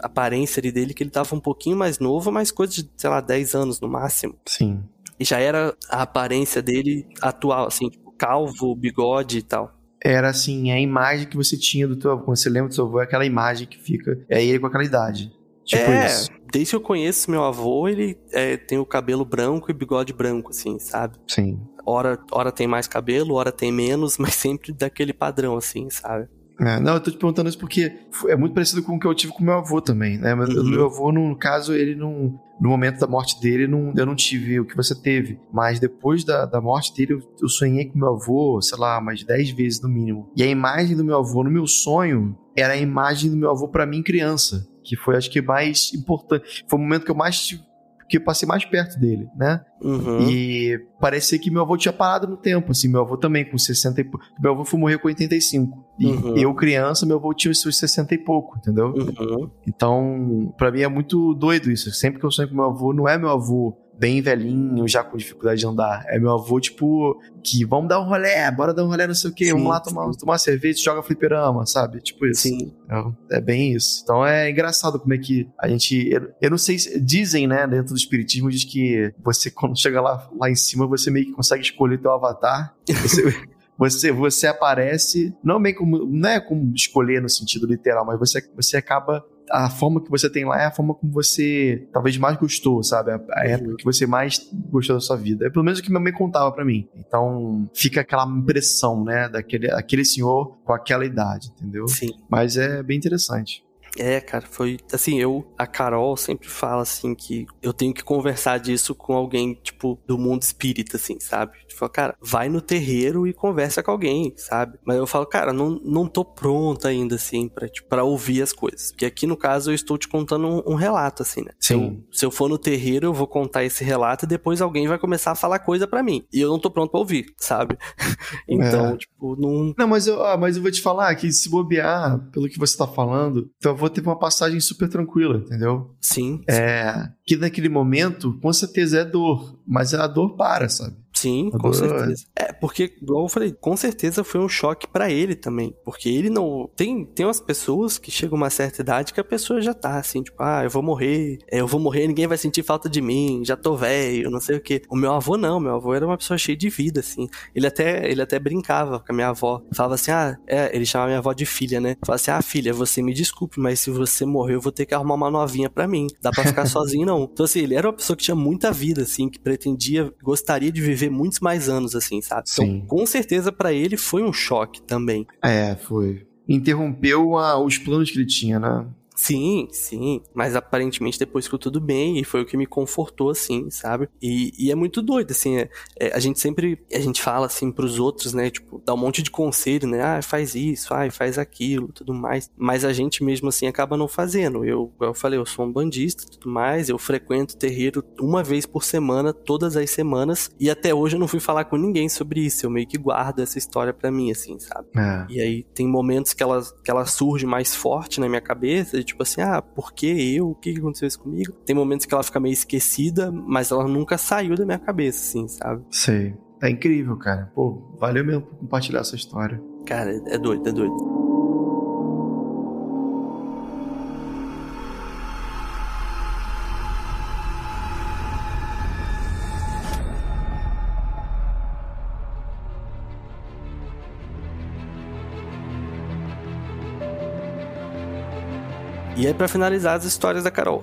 aparência dele que ele tava um pouquinho mais novo, mas coisa de, sei lá, 10 anos no máximo. Sim. E já era a aparência dele atual, assim, tipo, calvo, bigode e tal era assim, a imagem que você tinha do teu avô. Quando você lembra do seu avô, é aquela imagem que fica. É ele com aquela idade. Tipo é, isso. desde que eu conheço meu avô, ele é, tem o cabelo branco e bigode branco, assim, sabe? Sim. Hora, hora tem mais cabelo, hora tem menos, mas sempre daquele padrão, assim, sabe? É, não, eu tô te perguntando isso porque é muito parecido com o que eu tive com meu avô também, né? Uhum. Meu avô, no caso, ele não. No momento da morte dele, não, eu não tive o que você teve. Mas depois da, da morte dele, eu, eu sonhei com meu avô, sei lá, mais 10 vezes no mínimo. E a imagem do meu avô no meu sonho era a imagem do meu avô para mim criança que foi acho que mais importante. Foi o momento que eu mais que eu passei mais perto dele, né? Uhum. E parecia que meu avô tinha parado no tempo, assim, meu avô também com 60 e pouco. Meu avô foi morrer com 85. E uhum. eu, criança, meu avô tinha os seus 60 e pouco, entendeu? Uhum. Então, para mim é muito doido isso. Sempre que eu sonho com meu avô, não é meu avô bem velhinho, já com dificuldade de andar. É meu avô, tipo, que vamos dar um rolé, bora dar um rolé, não sei o quê, sim, vamos lá tomar, tomar uma cerveja, joga fliperama, sabe? Tipo isso. Sim. É, é, bem isso. Então é engraçado como é que a gente. Eu, eu não sei se. Dizem, né, dentro do espiritismo, diz que você, quando chega lá, lá em cima, você meio que consegue escolher teu avatar. Você. você, você aparece, não bem como, não é como escolher no sentido literal, mas você, você acaba a forma que você tem lá é a forma como você talvez mais gostou, sabe? A, a época que você mais gostou da sua vida. É pelo menos o que minha mãe contava para mim. Então fica aquela impressão, né, daquele aquele senhor com aquela idade, entendeu? Sim. Mas é bem interessante. É, cara, foi assim, eu, a Carol sempre fala assim que eu tenho que conversar disso com alguém, tipo, do mundo espírita, assim, sabe? Tipo, cara, vai no terreiro e conversa com alguém, sabe? Mas eu falo, cara, não, não tô pronta ainda, assim, pra, tipo, pra ouvir as coisas. Porque aqui, no caso, eu estou te contando um, um relato, assim, né? Sim. Se eu, se eu, for no terreiro, eu vou contar esse relato e depois alguém vai começar a falar coisa para mim. E eu não tô pronto pra ouvir, sabe? então, é. tipo, não. Não, mas eu, ah, mas eu vou te falar que se bobear, pelo que você tá falando, então avô teve uma passagem super tranquila, entendeu? Sim. É. Que naquele momento, com certeza é dor, mas a dor para, sabe? Sim, com certeza. É, porque, igual eu falei, com certeza foi um choque para ele também. Porque ele não. Tem, tem umas pessoas que chegam a uma certa idade que a pessoa já tá assim, tipo, ah, eu vou morrer, é, eu vou morrer, ninguém vai sentir falta de mim, já tô velho, não sei o quê. O meu avô não, meu avô era uma pessoa cheia de vida, assim. Ele até, ele até brincava com a minha avó. Falava assim, ah, é, ele chamava minha avó de filha, né? Falava assim, ah, filha, você me desculpe, mas se você morrer, eu vou ter que arrumar uma novinha pra mim. Dá pra ficar sozinho, não. Então, assim, ele era uma pessoa que tinha muita vida, assim, que pretendia, gostaria de viver muitos mais anos, assim, sabe? Então, Sim. com certeza para ele foi um choque também. É, foi. Interrompeu a, os planos que ele tinha, né? Sim, sim. Mas aparentemente depois ficou tudo bem e foi o que me confortou, assim, sabe? E, e é muito doido, assim. É, é, a gente sempre. A gente fala, assim, pros outros, né? Tipo, dá um monte de conselho, né? Ah, faz isso, ah, faz aquilo, tudo mais. Mas a gente mesmo, assim, acaba não fazendo. Eu, eu falei, eu sou um bandista tudo mais. Eu frequento o terreiro uma vez por semana, todas as semanas. E até hoje eu não fui falar com ninguém sobre isso. Eu meio que guardo essa história pra mim, assim, sabe? É. E aí tem momentos que ela, que ela surge mais forte na minha cabeça tipo assim, ah, por que eu? O que aconteceu isso comigo? Tem momentos que ela fica meio esquecida, mas ela nunca saiu da minha cabeça, assim, sabe? Sei. Tá incrível, cara. Pô, valeu mesmo por compartilhar essa história. Cara, é doido, é doido. E aí, para finalizar, as histórias da Carol.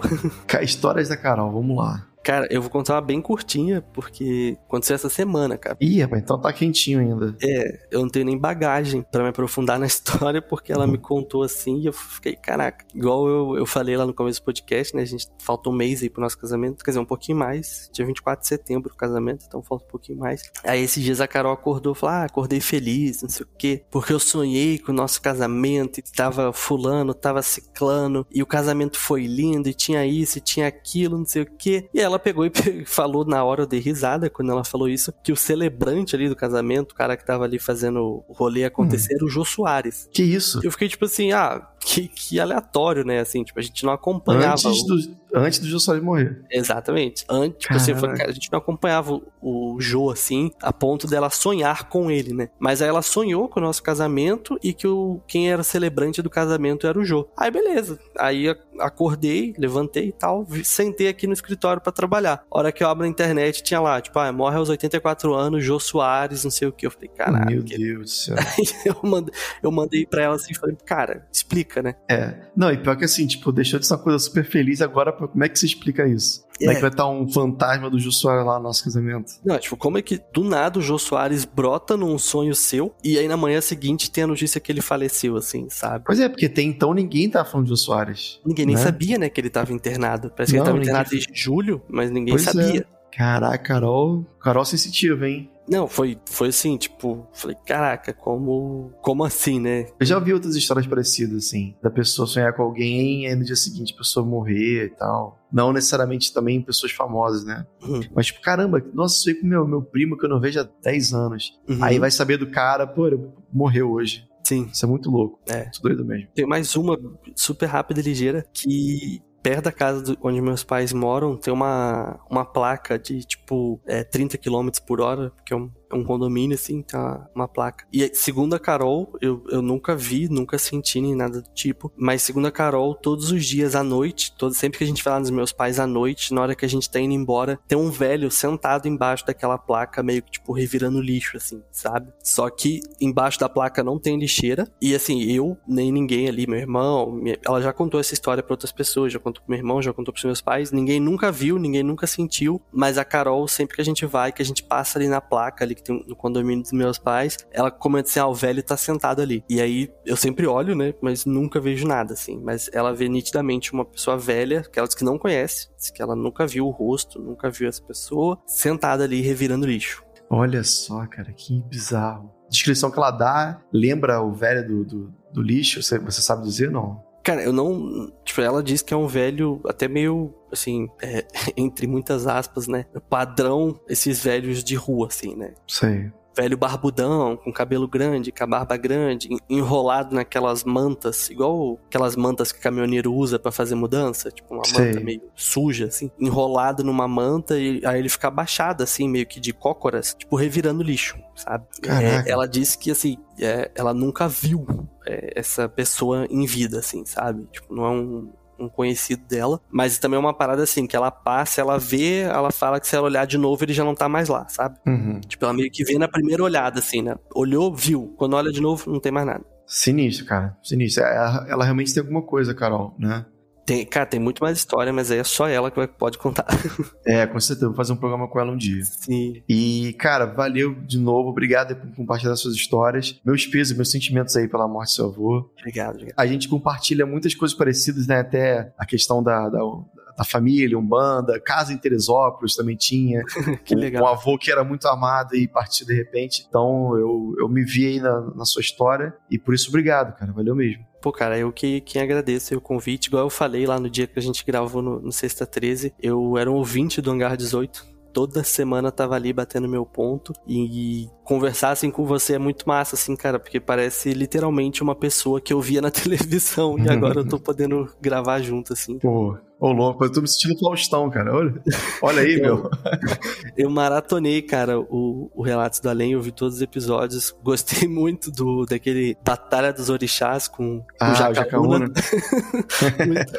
histórias da Carol, vamos lá. Cara, eu vou contar uma bem curtinha, porque aconteceu essa semana, cara. Ih, rapaz, então tá quentinho ainda. É, eu não tenho nem bagagem para me aprofundar na história, porque ela uhum. me contou assim e eu fiquei, caraca. Igual eu, eu falei lá no começo do podcast, né? A gente falta um mês aí pro nosso casamento, quer dizer, um pouquinho mais. Dia 24 de setembro o casamento, então falta um pouquinho mais. Aí esses dias a Carol acordou e falou: Ah, acordei feliz, não sei o quê, porque eu sonhei com o nosso casamento e tava fulano, tava ciclano, e o casamento foi lindo, e tinha isso, e tinha aquilo, não sei o quê. E ela ela pegou e falou na hora, eu dei risada quando ela falou isso, que o celebrante ali do casamento, o cara que tava ali fazendo o rolê acontecer, hum. era o Jô Soares. Que isso? Eu fiquei tipo assim, ah, que, que aleatório, né? Assim, tipo, a gente não acompanhava. Antes do, antes do Jô Soares morrer. Exatamente. Antes, tipo assim, foi, a gente não acompanhava o, o Jô, assim, a ponto dela sonhar com ele, né? Mas aí ela sonhou com o nosso casamento e que o, quem era celebrante do casamento era o Jô. Aí beleza. Aí acordei, levantei e tal, sentei aqui no escritório para trabalhar. A hora que eu abro a internet, tinha lá, tipo, ah, morre aos 84 anos, Jô Soares, não sei o que. Eu falei, caralho. Meu Deus do céu. Aí eu mandei, eu mandei pra ela assim, falei, cara, explica, né? É. Não, e pior que assim, tipo, deixou de ser uma coisa super feliz agora, como é que você explica isso? Como é, é que vai estar um fantasma do Jô Soares lá no nosso casamento? Não, tipo, como é que do nada o Jô Soares brota num sonho seu e aí na manhã seguinte tem a notícia que ele faleceu, assim, sabe? Pois é, porque até então ninguém tava falando de Jô Soares. Ninguém nem né? sabia, né, que ele tava internado. Parece Não, que ele tava internado desde julho, mas ninguém pois sabia. É. Caraca, Carol, Carol sensitiva, hein? Não, foi, foi assim, tipo, falei, caraca, como, como assim, né? Eu já ouvi outras histórias parecidas, assim, da pessoa sonhar com alguém e aí no dia seguinte a pessoa morrer e tal. Não necessariamente também pessoas famosas, né? Uhum. Mas, tipo, caramba, nossa, sonhei com meu, meu primo que eu não vejo há 10 anos. Uhum. Aí vai saber do cara, pô, morreu hoje. Sim. Isso é muito louco. É. Muito doido mesmo. Tem mais uma super rápida e ligeira que perto da casa do, onde meus pais moram tem uma, uma placa de tipo é, 30 km por hora, que é um é um condomínio, assim, tá uma placa. E segundo a Carol, eu, eu nunca vi, nunca senti nem nada do tipo, mas segundo a Carol, todos os dias à noite, todo, sempre que a gente vai lá nos meus pais à noite, na hora que a gente tá indo embora, tem um velho sentado embaixo daquela placa, meio que, tipo, revirando lixo, assim, sabe? Só que embaixo da placa não tem lixeira, e assim, eu, nem ninguém ali, meu irmão, minha, ela já contou essa história para outras pessoas, já contou pro meu irmão, já contou pros meus pais, ninguém nunca viu, ninguém nunca sentiu, mas a Carol, sempre que a gente vai, que a gente passa ali na placa ali, que tem no condomínio dos meus pais, ela comenta assim: ah, o velho tá sentado ali. E aí eu sempre olho, né? Mas nunca vejo nada, assim. Mas ela vê nitidamente uma pessoa velha, que ela diz que não conhece, que ela nunca viu o rosto, nunca viu essa pessoa, sentada ali revirando lixo. Olha só, cara, que bizarro. Descrição que ela dá lembra o velho do, do, do lixo? Você, você sabe dizer, não? Cara, eu não. Tipo, ela diz que é um velho até meio, assim, é, entre muitas aspas, né? Padrão esses velhos de rua, assim, né? Sei velho barbudão, com cabelo grande, com a barba grande, enrolado naquelas mantas, igual aquelas mantas que o caminhoneiro usa para fazer mudança, tipo uma Sei. manta meio suja, assim, enrolado numa manta e aí ele fica abaixado, assim, meio que de cócoras, tipo revirando lixo, sabe? É, ela disse que, assim, é, ela nunca viu é, essa pessoa em vida, assim, sabe? Tipo, não é um, um conhecido dela, mas também é uma parada assim, que ela passa, ela vê, ela fala que se ela olhar de novo, ele já não tá mais lá, sabe? Uhum. Tipo, ela meio que vê na primeira olhada, assim, né? Olhou, viu. Quando olha de novo, não tem mais nada. Sinistro, cara. Sinistro. Ela, ela realmente tem alguma coisa, Carol, né? Tem, cara, tem muito mais história, mas aí é só ela que pode contar. é, com certeza. Vou fazer um programa com ela um dia. Sim. E, cara, valeu de novo. Obrigado por compartilhar suas histórias. Meus pesos, meus sentimentos aí pela morte do seu avô. Obrigado, obrigado. A gente compartilha muitas coisas parecidas, né? Até a questão da, da da família, Umbanda, casa em Teresópolis também tinha. que legal. Um, um, avô que era muito amado e partiu de repente. Então eu, eu me vi aí na, na sua história e por isso obrigado, cara. Valeu mesmo. Pô, cara, eu que quem agradeço o convite. Igual eu falei lá no dia que a gente gravou no, no Sexta 13, eu era um ouvinte do Hangar 18 toda semana tava ali batendo meu ponto e, conversar assim com você é muito massa, assim, cara, porque parece literalmente uma pessoa que eu via na televisão e agora eu tô podendo gravar junto, assim. Pô, Ô, louco, eu tô me sentindo Faustão, cara. Olha, olha aí, eu, meu. Eu maratonei, cara, o, o Relatos do Além, eu vi todos os episódios. Gostei muito do daquele Batalha dos Orixás com, ah, o Jacaúna. muito,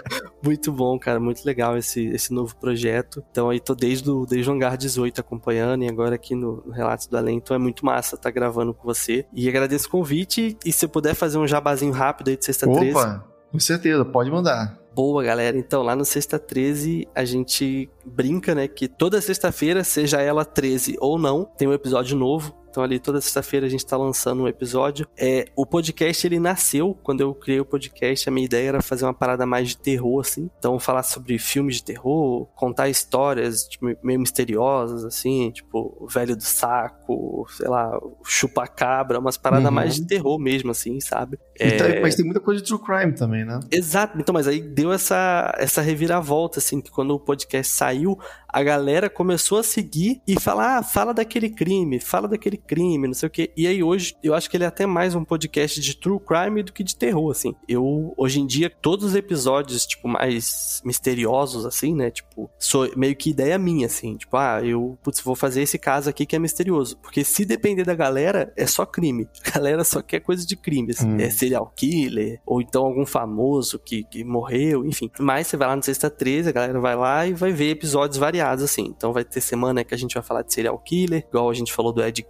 muito, bom, cara. Muito legal esse, esse novo projeto. Então aí tô desde o, desde o Hangar 18 acompanhando e agora aqui no, no Relatos do Além. Então é muito massa estar tá gravando com você. E agradeço o convite. E se eu puder fazer um jabazinho rápido aí de sexta Opa, 13. com certeza, pode mandar. Boa, galera. Então, lá no Sexta 13, a gente brinca, né? Que toda sexta-feira, seja ela 13 ou não, tem um episódio novo. Então ali toda sexta-feira a gente está lançando um episódio. É, o podcast ele nasceu quando eu criei o podcast. A minha ideia era fazer uma parada mais de terror assim. Então falar sobre filmes de terror, contar histórias tipo, meio misteriosas assim, tipo o velho do saco, sei lá, chupa cabra, umas paradas uhum. mais de terror mesmo assim, sabe? Então, é... Mas tem muita coisa de true crime também, né? Exato. Então, mas aí deu essa essa reviravolta assim que quando o podcast saiu, a galera começou a seguir e falar, ah, fala daquele crime, fala daquele crime, não sei o quê. E aí hoje, eu acho que ele é até mais um podcast de true crime do que de terror, assim. Eu, hoje em dia, todos os episódios, tipo, mais misteriosos, assim, né? Tipo, sou meio que ideia minha, assim. Tipo, ah, eu, putz, vou fazer esse caso aqui que é misterioso. Porque se depender da galera, é só crime. A galera só quer coisa de crime, assim. Hum. É serial killer, ou então algum famoso que, que morreu, enfim. Mas você vai lá no Sexta 13, a galera vai lá e vai ver episódios variados assim. Então vai ter semana que a gente vai falar de serial killer, igual a gente falou do Ed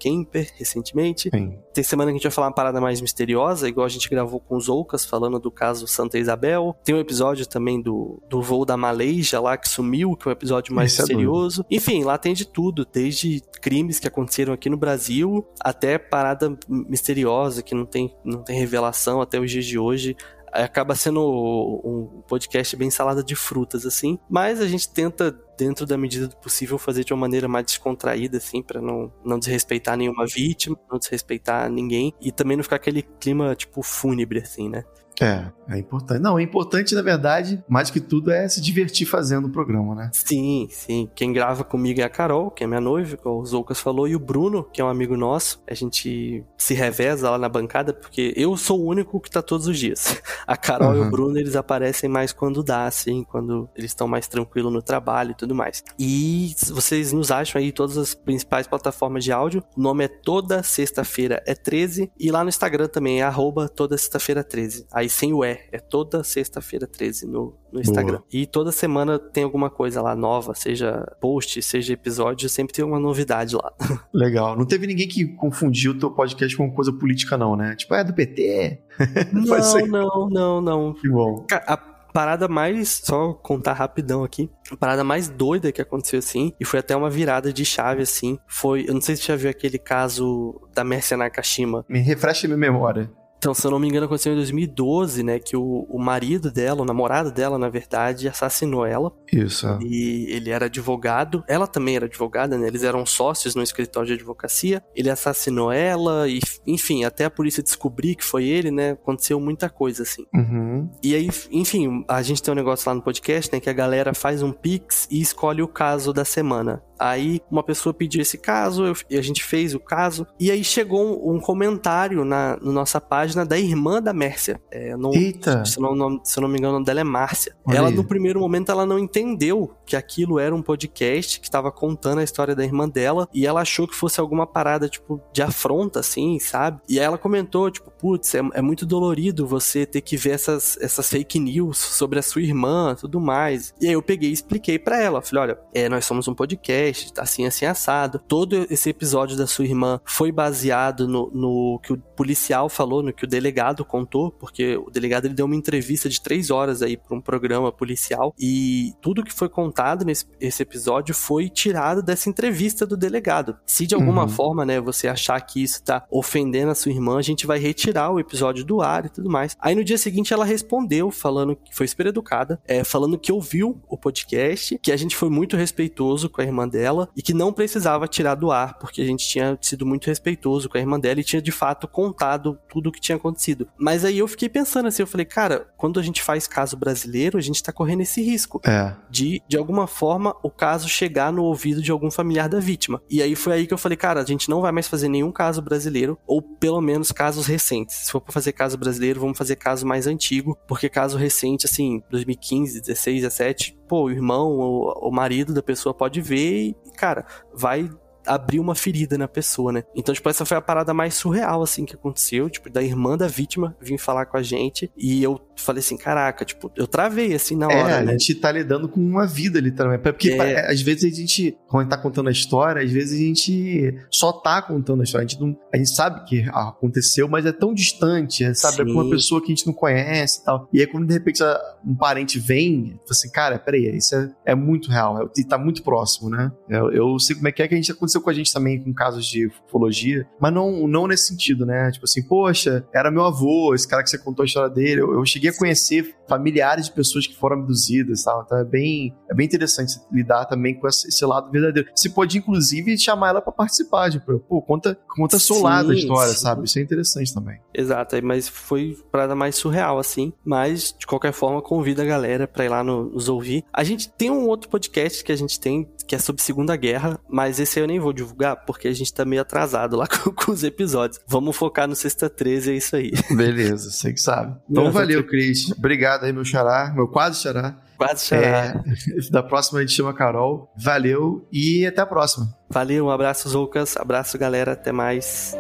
Recentemente. Sim. Tem semana que a gente vai falar uma parada mais misteriosa, igual a gente gravou com os Oucas, falando do caso Santa Isabel. Tem um episódio também do, do voo da Malaysia lá, que sumiu, que é um episódio mais Esse é misterioso. É Enfim, lá tem de tudo, desde crimes que aconteceram aqui no Brasil, até parada misteriosa, que não tem, não tem revelação até os dias de hoje acaba sendo um podcast bem salada de frutas, assim. Mas a gente tenta, dentro da medida do possível, fazer de uma maneira mais descontraída, assim, para não, não desrespeitar nenhuma vítima, não desrespeitar ninguém. E também não ficar aquele clima, tipo, fúnebre, assim, né? É, é importante. Não, é importante, na verdade, mais que tudo, é se divertir fazendo o programa, né? Sim, sim. Quem grava comigo é a Carol, que é minha noiva, como o Zoucas falou, e o Bruno, que é um amigo nosso. A gente se reveza lá na bancada, porque eu sou o único que tá todos os dias. A Carol uhum. e o Bruno, eles aparecem mais quando dá, assim, quando eles estão mais tranquilos no trabalho e tudo mais. E vocês nos acham aí todas as principais plataformas de áudio. O nome é Toda Sexta-feira é 13. E lá no Instagram também é arroba Toda Sexta-feira 13. Aí sem o E. É toda sexta-feira 13 no, no Instagram. Boa. E toda semana tem alguma coisa lá nova, seja post, seja episódio, sempre tem uma novidade lá. Legal. Não teve ninguém que confundiu o teu podcast com coisa política, não, né? Tipo, é do PT? Não, não, não, não. Que bom. A parada mais, só contar rapidão aqui, a parada mais doida que aconteceu assim, e foi até uma virada de chave assim, foi, eu não sei se você já viu aquele caso da Mércia Nakashima. Me refresca minha memória. Então, se eu não me engano, aconteceu em 2012, né? Que o, o marido dela, o namorado dela, na verdade, assassinou ela. Isso. E ele era advogado. Ela também era advogada, né? Eles eram sócios no escritório de advocacia. Ele assassinou ela e, enfim, até a polícia descobrir que foi ele, né? Aconteceu muita coisa, assim. Uhum. E aí, enfim, a gente tem um negócio lá no podcast, né? Que a galera faz um pix e escolhe o caso da semana. Aí uma pessoa pediu esse caso, eu, e a gente fez o caso. E aí chegou um, um comentário na, na, nossa página da irmã da Mércia. É, não, Eita! Se, não, se eu não me engano, o nome dela é Márcia. Olha ela, aí. no primeiro momento, ela não entendeu que aquilo era um podcast que estava contando a história da irmã dela. E ela achou que fosse alguma parada, tipo, de afronta, assim, sabe? E aí ela comentou, tipo, putz, é, é muito dolorido você ter que ver essas, essas fake news sobre a sua irmã tudo mais. E aí eu peguei e expliquei para ela. Falei, olha, é, nós somos um podcast podcast, assim, assim, assado. Todo esse episódio da sua irmã foi baseado no, no que o policial falou, no que o delegado contou, porque o delegado ele deu uma entrevista de três horas aí para um programa policial e tudo que foi contado nesse esse episódio foi tirado dessa entrevista do delegado. Se de alguma uhum. forma, né, você achar que isso tá ofendendo a sua irmã, a gente vai retirar o episódio do ar e tudo mais. Aí no dia seguinte ela respondeu falando que foi super educada, é, falando que ouviu o podcast, que a gente foi muito respeitoso com a irmã dela dela e que não precisava tirar do ar, porque a gente tinha sido muito respeitoso com a irmã dela e tinha de fato contado tudo o que tinha acontecido. Mas aí eu fiquei pensando assim, eu falei, cara, quando a gente faz caso brasileiro, a gente tá correndo esse risco é. de, de alguma forma o caso chegar no ouvido de algum familiar da vítima. E aí foi aí que eu falei, cara, a gente não vai mais fazer nenhum caso brasileiro, ou pelo menos casos recentes. Se for pra fazer caso brasileiro, vamos fazer caso mais antigo, porque caso recente, assim, 2015, 16, 17, pô, o irmão ou o marido da pessoa pode ver e, cara, vai abrir uma ferida na pessoa, né? Então, tipo, essa foi a parada mais surreal, assim, que aconteceu, tipo, da irmã da vítima vir falar com a gente e eu falei assim, caraca, tipo, eu travei, assim, na hora, é, né? a gente tá lidando com uma vida, literalmente. Porque é. às vezes a gente, quando a gente tá contando a história, às vezes a gente só tá contando a história, a gente, não, a gente sabe que aconteceu, mas é tão distante, sabe? Sim. É com uma pessoa que a gente não conhece e tal. E aí quando de repente um parente vem, assim, cara, peraí, isso é, é muito real, é, e tá muito próximo, né? Eu, eu sei como é que é que a gente aconteceu com a gente também com casos de ufologia, mas não, não nesse sentido, né? Tipo assim, poxa, era meu avô, esse cara que você contou a história dele. Eu, eu cheguei a conhecer familiares de pessoas que foram abduzidas, tal. Então é bem, é bem interessante lidar também com esse, esse lado verdadeiro. Você pode, inclusive, chamar ela para participar, tipo, pô, conta, conta seu sim, lado da história, sim. sabe? Isso é interessante também. Exato, mas foi parada mais surreal, assim. Mas, de qualquer forma, convida a galera pra ir lá no, nos ouvir. A gente tem um outro podcast que a gente tem, que é sobre Segunda Guerra, mas esse eu nem vou divulgar, porque a gente tá meio atrasado lá com, com os episódios. Vamos focar no Sexta 13, é isso aí. Beleza, você que sabe. Então, valeu, Cris. Obrigado aí, meu xará, meu quase xará. Quase xará. É, da próxima a gente chama a Carol. Valeu e até a próxima. Valeu, um abraço, Zoucas. Abraço, galera. Até mais.